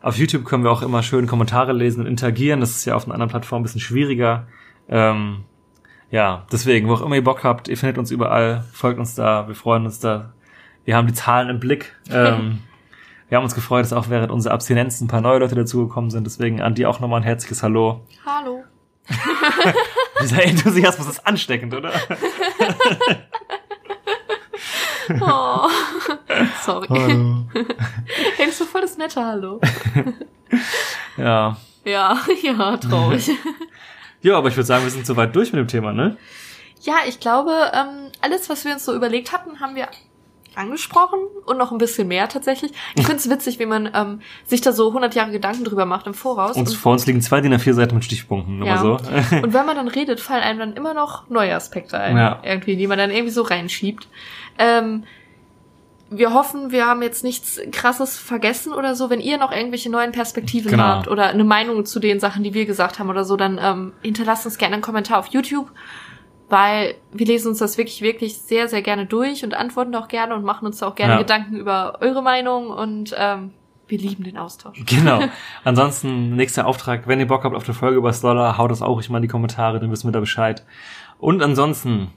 Auf YouTube können wir auch immer schön Kommentare lesen und interagieren. Das ist ja auf einer anderen Plattform ein bisschen schwieriger. Ähm, ja, deswegen, wo auch immer ihr Bock habt, ihr findet uns überall, folgt uns da, wir freuen uns da. Wir haben die Zahlen im Blick. Ähm, wir haben uns gefreut, dass auch während unserer Abstinenz ein paar neue Leute dazugekommen sind. Deswegen an die auch nochmal ein herzliches Hallo. Hallo. Dieser Enthusiasmus ist ansteckend, oder? Oh. Sorry. Hey, das ist so voll das nette Hallo. Ja. Ja, ja, traurig. Ja, aber ich würde sagen, wir sind soweit durch mit dem Thema, ne? Ja, ich glaube, ähm, alles, was wir uns so überlegt hatten, haben wir angesprochen und noch ein bisschen mehr tatsächlich. Ich finde es witzig, wie man ähm, sich da so 100 Jahre Gedanken drüber macht im Voraus. Uns, und, vor uns liegen zwei DIN A4 Seiten mit Stichpunkten, Ja. so. und wenn man dann redet, fallen einem dann immer noch neue Aspekte ein, Ja. irgendwie, die man dann irgendwie so reinschiebt. Ähm, wir hoffen, wir haben jetzt nichts Krasses vergessen oder so. Wenn ihr noch irgendwelche neuen Perspektiven Genau. habt oder eine Meinung zu den Sachen, die wir gesagt haben oder so, dann ähm, hinterlasst uns gerne einen Kommentar auf YouTube, weil wir lesen uns das wirklich, wirklich sehr, sehr gerne durch und antworten auch gerne und machen uns auch gerne Ja. Gedanken über eure Meinung und ähm, wir lieben den Austausch. Genau. Ansonsten, nächster Auftrag, wenn ihr Bock habt auf eine Folge über Dollar, haut das auch ruhig mal in die Kommentare, dann wissen wir da Bescheid. Und ansonsten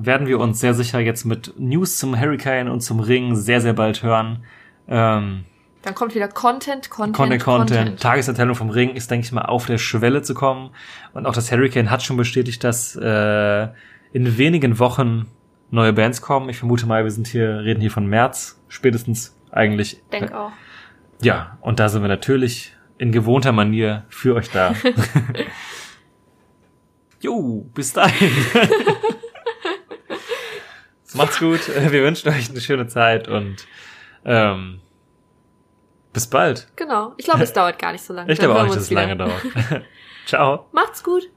werden wir uns sehr sicher jetzt mit News zum Hurricane und zum Ring sehr, sehr bald hören. Ähm, Dann kommt wieder Content, Content, Content, Content. Tageserteilung vom Ring ist, denke ich mal, auf der Schwelle zu kommen. Und auch das Hurricane hat schon bestätigt, dass äh, in wenigen Wochen neue Bands kommen. Ich vermute mal, wir sind hier, reden hier von März, spätestens eigentlich. Denk auch. Ja, und da sind wir natürlich in gewohnter Manier für euch da. jo, bis dahin. Macht's gut. Wir wünschen euch eine schöne Zeit und ähm, bis bald. Genau. Ich glaube, es dauert gar nicht so lange. Ich glaube auch nicht, dass es lange dauert. Ciao. Macht's gut.